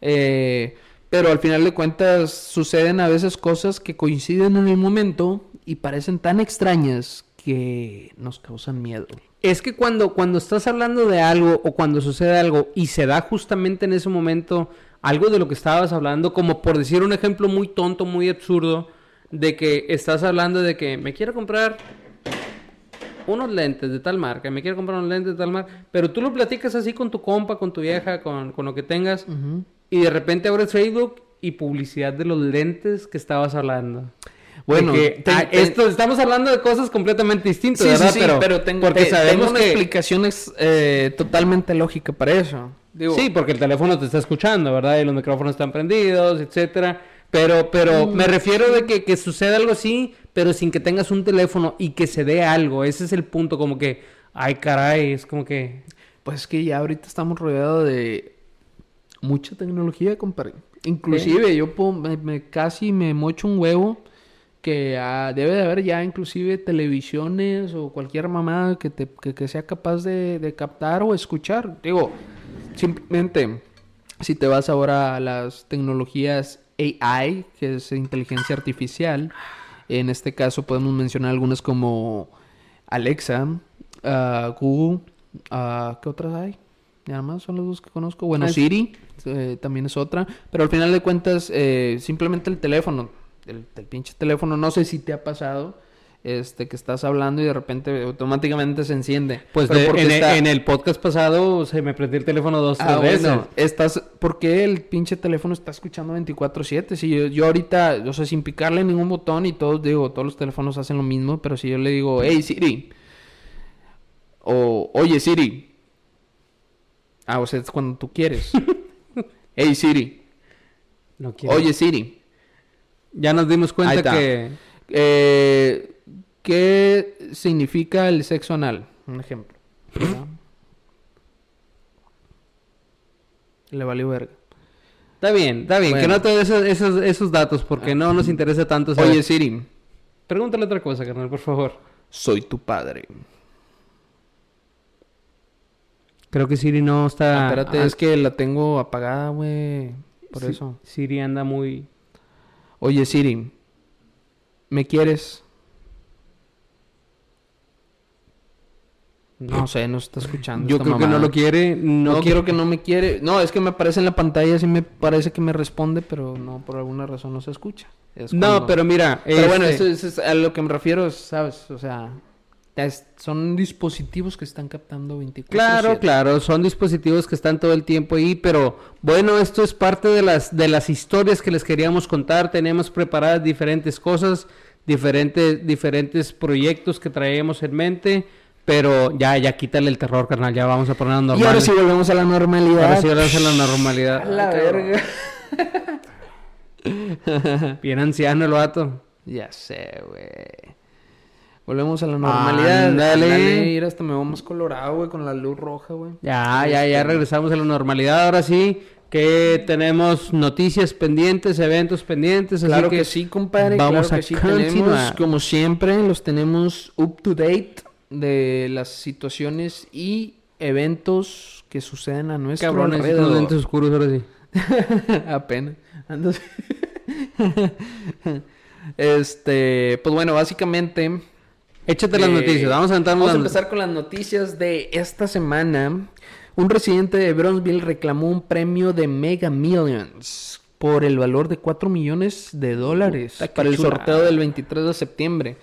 Eh, pero al final de cuentas suceden a veces cosas que coinciden en el momento y parecen tan extrañas que nos causan miedo. Es que cuando, cuando estás hablando de algo o cuando sucede algo y se da justamente en ese momento algo de lo que estabas hablando, como por decir un ejemplo muy tonto, muy absurdo, de que estás hablando de que me quiero comprar unos lentes de tal marca, me quiero comprar unos lentes de tal marca, pero tú lo platicas así con tu compa, con tu vieja, con, con lo que tengas, y de repente abres Facebook y publicidad de los lentes que estabas hablando. Bueno, que, ah, esto, estamos hablando de cosas completamente distintas, Sí, sí, ¿verdad? sí, pero, tengo, porque te- sabemos tengo una que... explicación ex- eh, totalmente lógica para eso. Digo, Sí, porque el teléfono te está escuchando, ¿verdad? Y los micrófonos están prendidos, etcétera. Pero, pero Mm. me refiero de que, que suceda algo así, pero sin que tengas un teléfono y que se dé algo. Ese es el punto, como que, ay, caray, es como que... Pues es que ya ahorita estamos rodeados de mucha tecnología, compadre. Inclusive yo puedo- me, me- casi me mocho un huevo que ah, debe de haber ya inclusive televisiones o cualquier mamada que, te, que, que sea capaz de, de captar o escuchar. Digo, simplemente si te vas ahora a las tecnologías AI, que es inteligencia artificial, en este caso podemos mencionar algunas como Alexa, ah, Google, ah, ¿qué otras hay? Nada más son los dos que conozco. Bueno, Siri eh, también es otra. Pero al final de cuentas, eh, simplemente el teléfono, el, el pinche teléfono, no sé si te ha pasado, este, que estás hablando y de repente automáticamente se enciende. Pues de- porque en, e- está- en el podcast pasado se me prendió el teléfono dos, tres Ah, veces. bueno, estás, ¿por qué el pinche teléfono está escuchando 24/7? Si yo, yo ahorita, o sea, sin picarle ningún botón y todos, digo, todos los teléfonos hacen lo mismo, pero si yo le digo, hey Siri, o oye Siri, ah, o sea, es cuando tú quieres, hey Siri, No quiero. oye Siri, ya nos dimos cuenta que... eh, ¿qué significa el sexo anal? Un ejemplo. ¿verdad? Le valió verga. Está bien, está bien, que no te dé esos, esos, esos datos porque no nos interesa tanto saber. Oye Siri, Pregúntale otra cosa, carnal, por favor. soy tu padre. Creo que Siri no está... Ah, Espérate, es que la tengo apagada, güey. Por eso. Siri anda muy... Oye, Siri, ¿me quieres? No sé, no está escuchando. Yo esta creo que no lo quiere. No, No, quiero que no me quiere. No, es que me aparece en la pantalla, sí me parece que me responde, pero no, por alguna razón no se escucha. Es No, pero mira... Pero bueno, este, eso, eso es a lo que me refiero, ¿sabes? O sea, son dispositivos que están captando 24 Claro, claro, son dispositivos que están todo el tiempo ahí, pero bueno, esto es parte de las de las historias que les queríamos contar. Tenemos preparadas diferentes cosas, diferentes diferentes proyectos que traemos en mente, pero ya ya quítale el terror, carnal, ya vamos a ponernos Y normales. ahora sí volvemos a la normalidad. Ahora sí, sí a la normalidad. A la Ay, verga. Bien anciano el vato. Ya sé, güey. Volvemos a la normalidad. Ándale. Ándale. Ir hasta me voy más colorado, güey, con la luz roja, güey. Ya, ya, ya Este- regresamos a la normalidad. Ahora sí que tenemos noticias pendientes, eventos pendientes. así Claro que, sí, compadre. Vamos claro a que sí. Tenemos, como siempre, los tenemos up to date de las situaciones y eventos que suceden a nuestro Cabrones, estos alrededor. lentes oscuros ahora sí. Apenas. Ando- este, pues bueno, básicamente Échate las Eh, noticias, vamos a Vamos a empezar con las noticias de esta semana. Un residente de Bronzeville reclamó un premio de Mega Millions por el valor de 4 millones de dólares para el sorteo del 23 de septiembre.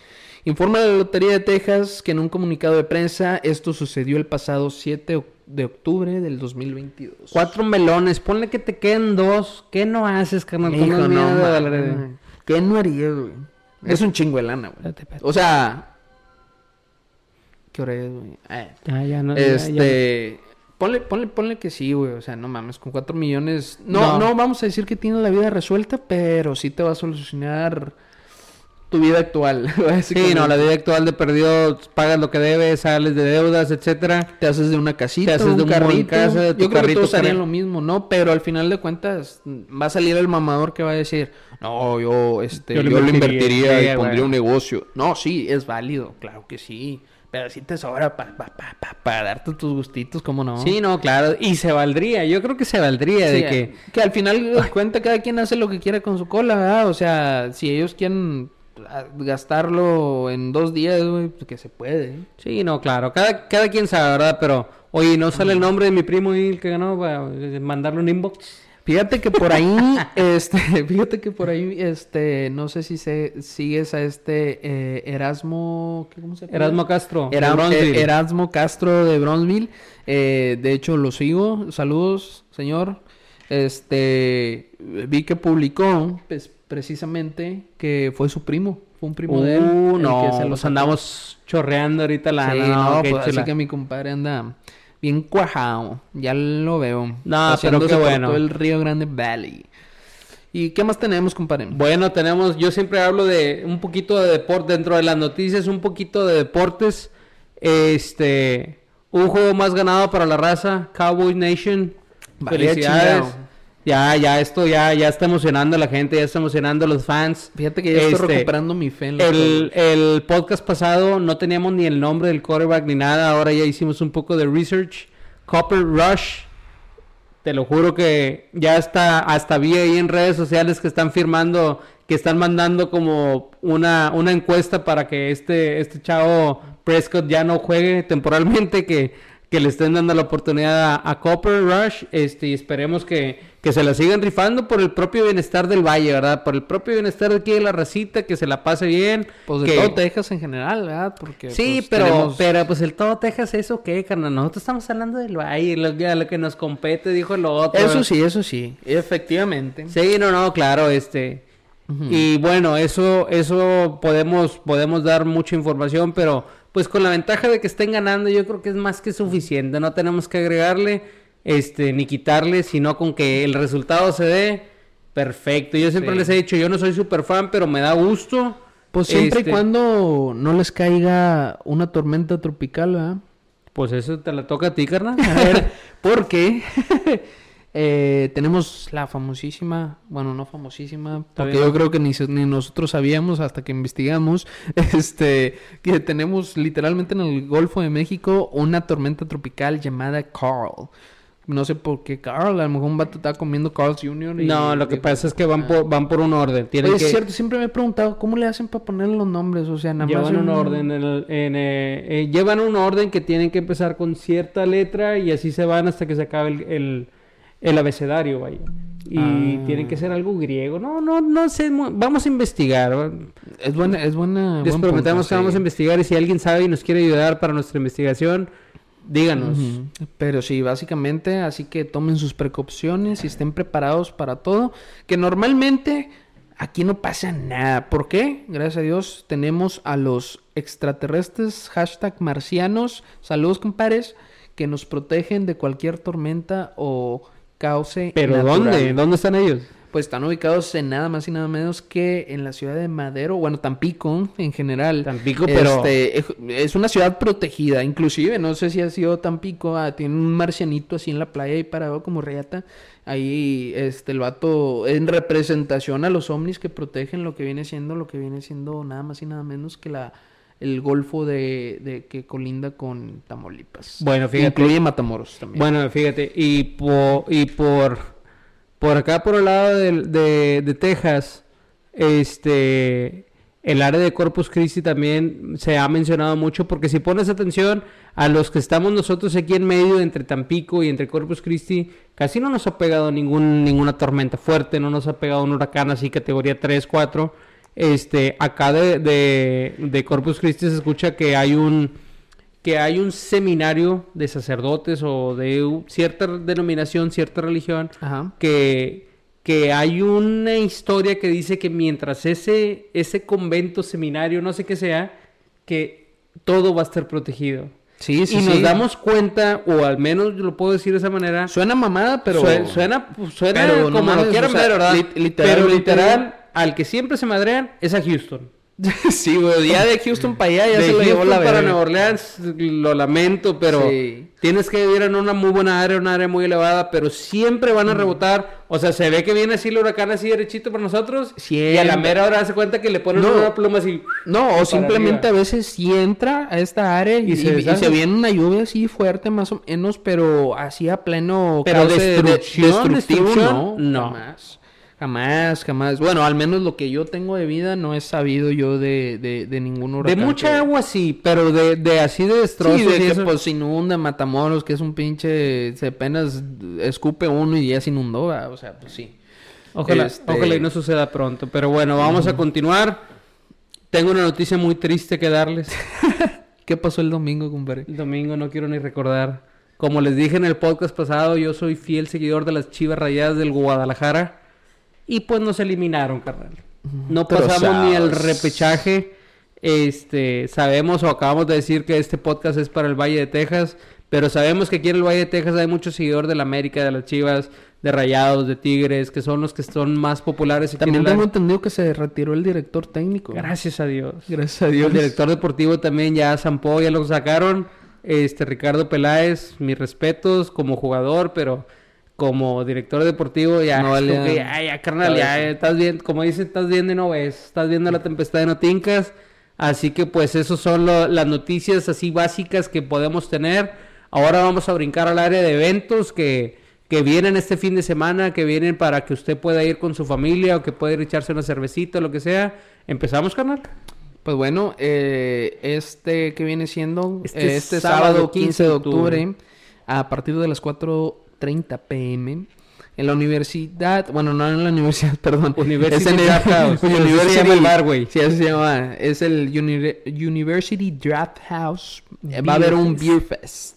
Informa la Lotería de Texas que en un comunicado de prensa esto sucedió el pasado 7 de octubre del 2022. Cuatro melones, ponle que te queden dos. ¿Qué no haces, carnal? Hijo, no, dólares? ¿Qué no haría, güey? Es un chingo de lana, güey. O sea... ¿Qué hora es, güey? Eh, Ya, ya, no. ya, ya. este... Ponle, ponle, ponle que sí, güey. O sea, no mames, con 4 millones... No, No. no, vamos a decir que tienes la vida resuelta, pero sí te va a solucionar tu vida actual. Sí, no, la vida actual de perdido, pagas lo que debes, sales de deudas, etcétera. Te haces de una casita, Te haces un de un buen carrito. casa, de tu Yo creo que carrito todos harían lo mismo, ¿no? Pero al final de cuentas va a salir el mamador que va a decir, no, yo, este, Yo yo, lo invertiría, y pondría un negocio. No, sí, es válido, claro que sí. Pero sí te sobra para pa, pa, pa, pa darte tus gustitos, ¿cómo no? Sí, no, claro. Y se valdría, yo creo que se valdría Sí, de que... que al final cuenta cada quien hace lo que quiera con su cola, ¿verdad? O sea, si ellos quieren ah, gastarlo en dos días, güey, pues que se puede. ¿eh? Sí, no, claro. Cada, cada quien sabe, ¿verdad? Pero, oye, ¿no sale el nombre de mi primo y el que ganó para eh, mandarle un inbox? Fíjate que por ahí, este, fíjate que por ahí, este, no sé si se sigues a este eh, Erasmo, ¿qué- ¿cómo se llama? Erasmo Castro. Era- eh, Erasmo Castro de Bronzeville. Eh, de hecho, lo sigo. Saludos, señor. Este, vi que publicó, pues, precisamente, que fue su primo. Fue un primo de él. Uh, no, que se lo nos sacó. andamos chorreando ahorita la... Sí, no, no, pues, así que mi compadre anda bien cuajado. Ya lo veo. No, pero qué bueno. todo el Río Grande Valley. ¿Y qué más tenemos, compadre? Bueno, tenemos, yo siempre hablo de un poquito de deporte dentro de las noticias, un poquito de deportes. Este, un juego más ganado para la raza, Cowboy Nation. Felicidades. chingado. Ya, ya, esto ya, ya está emocionando a la gente, ya está emocionando a los fans. Fíjate que ya estoy Este, recuperando mi fe en los El, el podcast pasado no teníamos ni el nombre del quarterback ni nada, ahora ya hicimos un poco de research. Copper Rush, te lo juro que ya está, hasta vi ahí en redes sociales que están firmando, que están mandando como una, una encuesta para que este, este chavo Prescott ya no juegue temporalmente, que, que le estén dando la oportunidad a, a Copper Rush, este, y esperemos que, que se la sigan rifando por el propio bienestar del Valle, ¿verdad? Por el propio bienestar de aquí de la racita, que se la pase bien. Pues de que- todo Texas en general, ¿verdad? Porque Sí, pues, pero, tenemos- pero pues el todo Texas, ¿eso qué, carnal? Nosotros estamos hablando del Valle, lo lo que nos compete, dijo lo otro. Eso sí, eso sí, efectivamente. Sí, no, no, claro, este. Y bueno, eso, eso podemos, podemos dar mucha información, pero pues con la ventaja de que estén ganando, yo creo que es más que suficiente. No tenemos que agregarle, este, ni quitarle, sino con que el resultado se dé. Perfecto. Yo siempre Sí. les he dicho, yo no soy super fan, pero me da gusto. Pues siempre Este, y cuando no les caiga una tormenta tropical, ¿verdad? Pues eso te la toca a ti, carnal. A ver, porque eh, tenemos la famosísima, bueno, no famosísima, porque yo creo que ni, ni nosotros sabíamos hasta que investigamos, este, que tenemos literalmente en el Golfo de México una tormenta tropical llamada Carl. No sé por qué Carl, a lo mejor un vato estaba comiendo Carl's Jr. y No, lo que pasa es que van "Ah". por, van por un orden. Tienen Oye, que es cierto, siempre me he preguntado, ¿cómo le hacen para poner los nombres? O sea, nada más... llevan un orden. en el- en, eh, eh, llevan un orden que tienen que empezar con cierta letra y así se van hasta que se acabe el, el, el abecedario, vaya. Y Ah. tienen que ser algo griego. No, no, no sé. Vamos a investigar. Es buena, es buena... Les buen prometemos punto, que vamos sí. a investigar y si alguien sabe y nos quiere ayudar para nuestra investigación, díganos. Pero sí, básicamente, así que tomen sus precauciones y estén preparados para todo. Que normalmente aquí no pasa nada. ¿Por qué? Gracias a Dios tenemos a los extraterrestres, hashtag marcianos, saludos compadres, que nos protegen de cualquier tormenta o cauce. Pero natural. ¿dónde? ¿Dónde están ellos? Pues están ubicados en nada más y nada menos que en la ciudad de Madero, bueno, Tampico en general. Tampico, pero- Este, es- una ciudad protegida, inclusive, no sé si ha sido Tampico, ah, tiene un marcianito así en la playa ahí parado como reata. Ahí, este, el vato en representación a los ovnis que protegen lo que viene siendo, lo que viene siendo nada más y nada menos que la el golfo de, de que colinda con Tamaulipas. Bueno, fíjate. Incluye Matamoros también. Bueno, fíjate, y por, y por, por acá por el lado de, de Texas, este, el área de Corpus Christi también se ha mencionado mucho porque si pones atención a los que estamos nosotros aquí en medio entre Tampico y entre Corpus Christi, casi no nos ha pegado ningún, ninguna tormenta fuerte, no nos ha pegado un huracán así categoría 3, 4. Este, acá de, de, de Corpus Christi se escucha que hay un que hay un seminario de sacerdotes o de cierta denominación, cierta religión, Ajá. que que hay una historia que dice que mientras ese, ese convento, seminario, no sé qué sea, que todo va a estar protegido. Sí, sí, y sí. nos damos cuenta, o al menos lo puedo decir de esa manera, Suena mamada, pero... sue- suena, suena pero como lo quieran ver, ¿verdad? lit- literal, Pero literal, al que siempre se madrean es a Houston. sí, güey. Ya de Houston para allá ya de se lo llevó la para. Nueva Orleans, lo lamento, pero Sí. tienes que vivir en una muy buena área, una área muy elevada, pero siempre van a rebotar. O sea, se ve que viene así el huracán así derechito para nosotros. Y a la Siempre. mera hora se cuenta que le ponen No. una pluma así. No, o simplemente arriba. a veces sí entra a esta área y, Y se y- viene una lluvia así fuerte más o menos, pero así a pleno Pero cauce de- destrucción, destructivo, destrucción, no, no. jamás. Jamás, jamás. Bueno, al menos lo que yo tengo de vida no he sabido yo de, de, de ningún De huracán. mucha que- agua sí, pero de, de así de destrozos Sí, de que eso- pues inunda Matamoros, que es un pinche, se apenas escupe uno y ya se inundó, ¿verdad? o sea, pues sí. Ojalá, Este- ojalá y no suceda pronto. Pero bueno, vamos a continuar. Tengo una noticia muy triste que darles. ¿Qué pasó el domingo, compadre? El domingo no quiero ni recordar. Como les dije en el podcast pasado, yo soy fiel seguidor de las Chivas Rayadas del Guadalajara. Y pues nos eliminaron, carnal. No pasamos ni al repechaje. Este, sabemos o acabamos de decir que este podcast es para el Valle de Texas. Pero sabemos que aquí en el Valle de Texas hay muchos seguidores de la América, de las Chivas, de Rayados, de Tigres, que son los que son más populares. También tengo entendido que se retiró el director técnico. Gracias a Dios. Gracias a Dios. El director deportivo también ya zampó, ya lo sacaron. Este Ricardo Peláez, mis respetos como jugador, pero como director deportivo ya, No es como valía que ya, ya, carnal, ya estás viendo, como dicen, estás viendo y no ves, estás viendo la tempestad de notincas. Así que pues esos son lo- las noticias así básicas que podemos tener. Ahora vamos a brincar al área de eventos que, que vienen este fin de semana, que vienen para que usted pueda ir con su familia o que pueda ir echarse una cervecita lo que sea. ¿Empezamos, carnal? Pues bueno, eh, este que viene siendo Este este, sábado, sábado 15 15 de octubre, octubre, a partir de las 4.30 pm en la universidad, bueno, no en la universidad, perdón. University es en el Draft House. Se llama el bar, güey. Sí, así se llama. Es el Uni- University Draft House. Eh, va a haber un Fest. Beer Fest.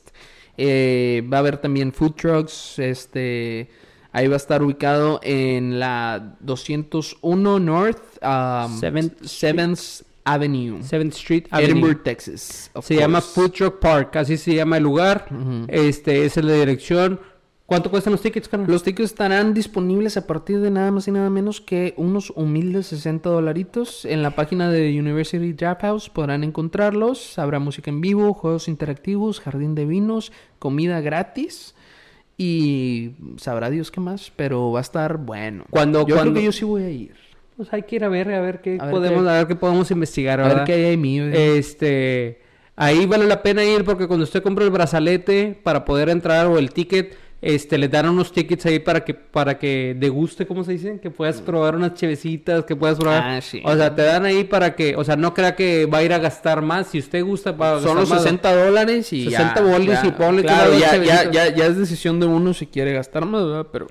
Eh, va a haber también food trucks, este... Ahí va a estar ubicado en la 201 North um, Seventh 7th Avenue, 7th Street Avenue. Edinburgh, Texas. Se llama. Food Truck Park, así se llama el lugar. Ujú. Este es de dirección. ¿Cuánto cuestan los tickets, carnal? Los tickets estarán disponibles a partir de nada más y nada menos que unos humildes 60 dolaritos. En la página de University Draft House podrán encontrarlos. Habrá música en vivo, juegos interactivos, jardín de vinos, comida gratis. Y sabrá Dios qué más, pero va a estar bueno. Cuando- yo cuando- creo que yo sí voy a ir. Pues hay que ir a ver, a ver qué A ver podemos, qué- a ver qué podemos investigar, A ver qué hay ahí mío. Este, ahí vale la pena ir porque cuando usted compra el brazalete para poder entrar o el ticket, este, le dan unos tickets ahí para que, para que deguste, ¿cómo se dice? Que puedas probar unas chevecitas, que puedas probar. Ah, sí. O sea, te dan ahí para que, o sea, no crea que va a ir a gastar más. Si usted gusta, va a gastar Son los más. 60 dólares y 60 ya, bolis ya. y ponle Claro, ya, ya, ya, ya es decisión de uno si quiere gastar más, ¿verdad? Pero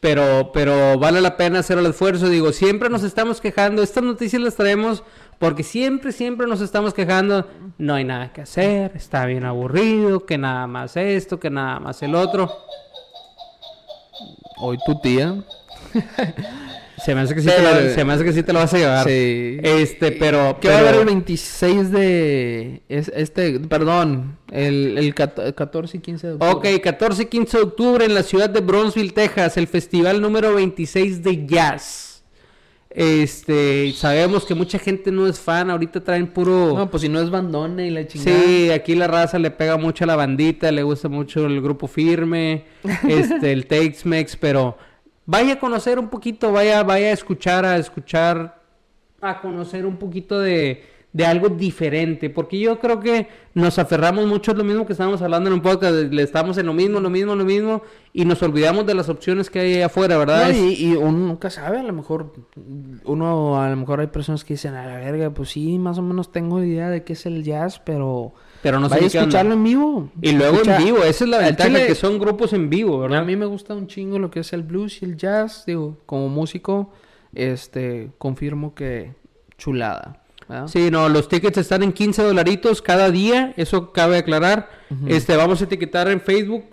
Pero, pero vale la pena hacer el esfuerzo. Digo, siempre nos estamos quejando. Estas noticias las traemos porque siempre, siempre nos estamos quejando. No hay nada que hacer, está bien aburrido, que nada más esto, que nada más el otro. hoy tu tía. Se me hace que sí, Pero- te, lo, se me hace que sí te lo vas a llevar. Sí. Este, pero... ¿Qué va a pero- haber el 26 de... Es, este, perdón, el, el cat- 14 y 15 de octubre? Ok, 14 y 15 de octubre en la ciudad de Bronzeville, Texas, el festival número 26 de jazz. Este, sabemos que mucha gente no es fan, ahorita traen puro... No, pues si no es bandone y la chingada. Sí, aquí la raza le pega mucho a la bandita, le gusta mucho el grupo firme, este, el Tex-Mex, pero vaya a conocer un poquito, vaya, vaya a escuchar, a escuchar, a conocer un poquito de, de algo diferente, porque yo creo que nos aferramos mucho a lo mismo que estábamos hablando en un podcast, le estamos en lo mismo, lo mismo, lo mismo, y nos olvidamos de las opciones que hay allá afuera, ¿verdad? No, y, y uno nunca sabe, a lo mejor, uno, a lo mejor hay personas que dicen, a la verga, pues sí, más o menos tengo idea de qué es el jazz, pero pero no sé vaya a escucharlo en vivo. Y luego Escucha- en vivo, esa es la ventaja, chile- que son grupos en vivo, A ¿verdad? mí me gusta un chingo lo que es el blues y el jazz, digo, como músico, este, confirmo que chulada. ¿Verdad? Sí, no, los tickets están en 15 dolaritos cada día, eso cabe aclarar. Este, vamos a etiquetar en Facebook,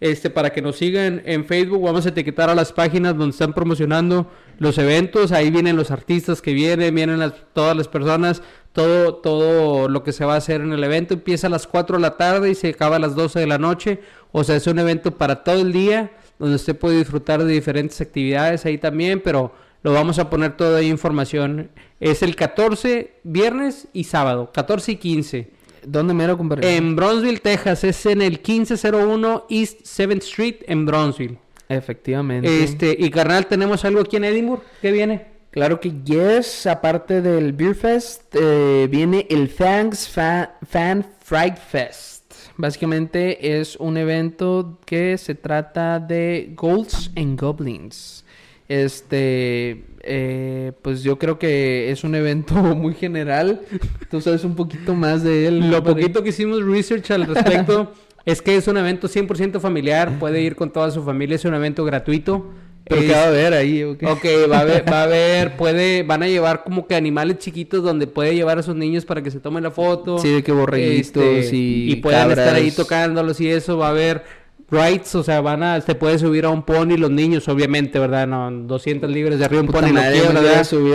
este, para que nos sigan en Facebook, vamos a etiquetar a las páginas donde están promocionando los eventos, ahí vienen los artistas que vienen, vienen las, todas las personas, todo, todo lo que se va a hacer en el evento, empieza a las 4 de la tarde y se acaba a las 12 de la noche, o sea, es un evento para todo el día, donde usted puede disfrutar de diferentes actividades ahí también, pero lo vamos a poner toda ahí información. Es el 14, viernes y sábado, 14 y 15. ¿Dónde mero, compadre? En Bronzeville, Texas, es en el 1501 East 7th Street en Bronzeville. Efectivamente. Este, y carnal, tenemos algo aquí en Edinburgh. ¿Qué viene? Claro que yes, aparte del Beer Fest, eh, viene el Thanks Fan, Fan Fright Fest. Básicamente es un evento que se trata de Golds and Goblins. Este, eh, pues yo creo que es un evento muy general. Tú sabes un poquito más de él. Lo poquito que hicimos research al respecto es que es un evento 100% familiar. Puede ir con toda su familia, es un evento gratuito. ¿Pero Es- qué va a haber ahí? Ok, va a haber, va a haber, puede, van a llevar como que animales chiquitos donde puede llevar a sus niños para que se tomen la foto. Sí, de que borreguitos Este, y y puedan estar ahí tocándolos y eso, va a haber rides, o sea, van a, se puede subir a un pony los niños, obviamente, ¿verdad? No, 200 libras de arriba un pony no madre,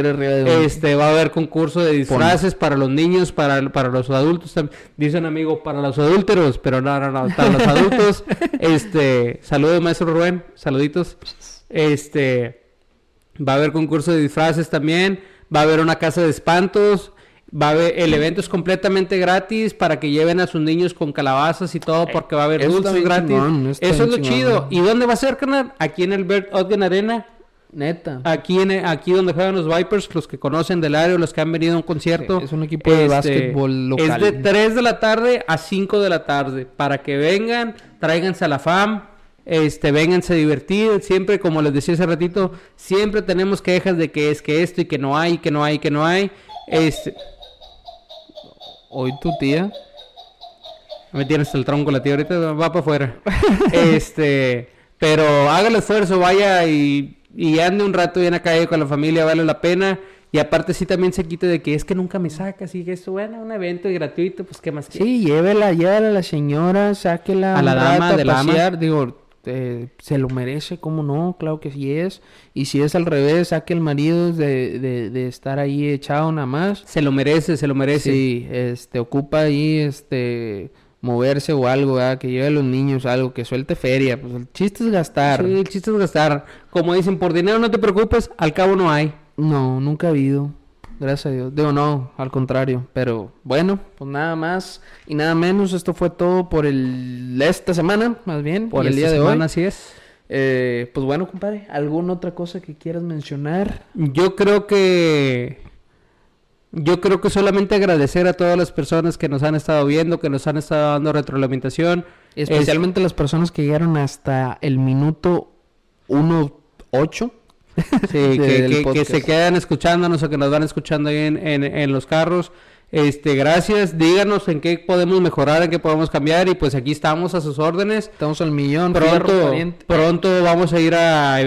arriba de un- Este, va a haber concurso de disfraces para los niños, para, para los adultos. tam- Dice un amigo, para los adúlteros, pero no, no, no, para los adultos. este, saludos, maestro Rubén, saluditos. Este, va a haber concurso de disfraces también, va a haber una casa de espantos. Va a haber, el evento es completamente gratis para que lleven a sus niños con calabazas y todo porque va a haber Eso dulces gratis. chingón, Eso es lo chido. ¿Y dónde va a ser, carnal? Aquí en el Bert Ogden Arena. Neta. Aquí, en, aquí donde juegan los Vipers, los que conocen del área, los que han venido a un concierto. Sí, es un equipo de básquetbol local. Es de 3 de la tarde a 5 de la tarde. Para que vengan, tráiganse a la FAM, este, vénganse a divertir. Siempre, como les decía hace ratito, siempre tenemos quejas de que es que esto y que no hay, que no hay, que no hay. Este, Hoy tu tía. me tienes el tronco la tía ahorita, va para afuera. este, pero haga el esfuerzo, vaya y, y ande un rato bien acá con la familia, vale la pena. Y aparte sí también se quite de que es que nunca me sacas y que esto, bueno, un evento gratuito, pues qué más? Sí, llévela, llévela a la señora, sáquela A la dama del ama. pasear. Digo, eh, se lo merece, ¿cómo no? Claro que sí es. Y si es al revés, saque el marido de, de, de estar ahí echado nada más. Se lo merece, se lo merece. Sí, este, ocupa ahí, este, moverse o algo, ¿verdad? Que lleve a los niños algo, que suelte feria. Pues el chiste es gastar. Sí, el chiste es gastar. Como dicen, por dinero no te preocupes, al cabo no hay. No, nunca ha habido. Gracias a Dios. Digo, no, al contrario. Pero bueno, pues nada más y nada menos. Esto fue todo por el esta semana, más bien. Por y el día de semana, hoy. así es. Eh, pues bueno, compadre, ¿alguna otra cosa que quieras mencionar? Yo creo que yo creo que solamente agradecer a todas las personas que nos han estado viendo, que nos han estado dando retroalimentación. Especialmente las personas que llegaron hasta el minuto 1.8. Sí, que, que- que se quedan escuchándonos o que nos van escuchando ahí en, en- en los carros. Este, gracias. Díganos en qué podemos mejorar, en qué podemos cambiar y pues aquí estamos a sus órdenes. Estamos al millón. Pronto, pronto vamos a ir a,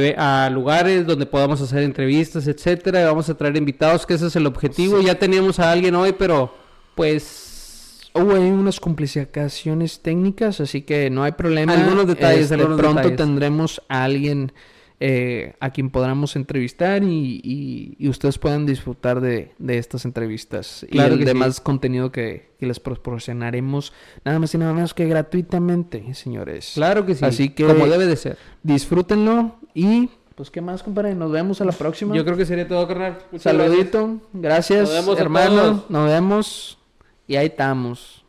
a lugares donde podamos hacer entrevistas, etcétera. y Vamos a traer invitados, que ese es el objetivo. Ya teníamos a alguien hoy, pero pues Hubo unas complicaciones técnicas, así que no hay problema. Algunos detalles, Este, algunos pronto detalles. tendremos a alguien eh, a quien podamos entrevistar y, y- y ustedes puedan disfrutar de, de estas entrevistas Claro y el que sí. demás contenido que, que les proporcionaremos nada más y nada menos que gratuitamente, señores. claro que sí. Así que- como debe de ser. Disfrútenlo y pues qué más, compadre. Nos vemos a la próxima. Yo creo que sería todo, carnal. Muchas gracias. Saludito. Gracias, Nos vemos hermano. Nos vemos y ahí estamos.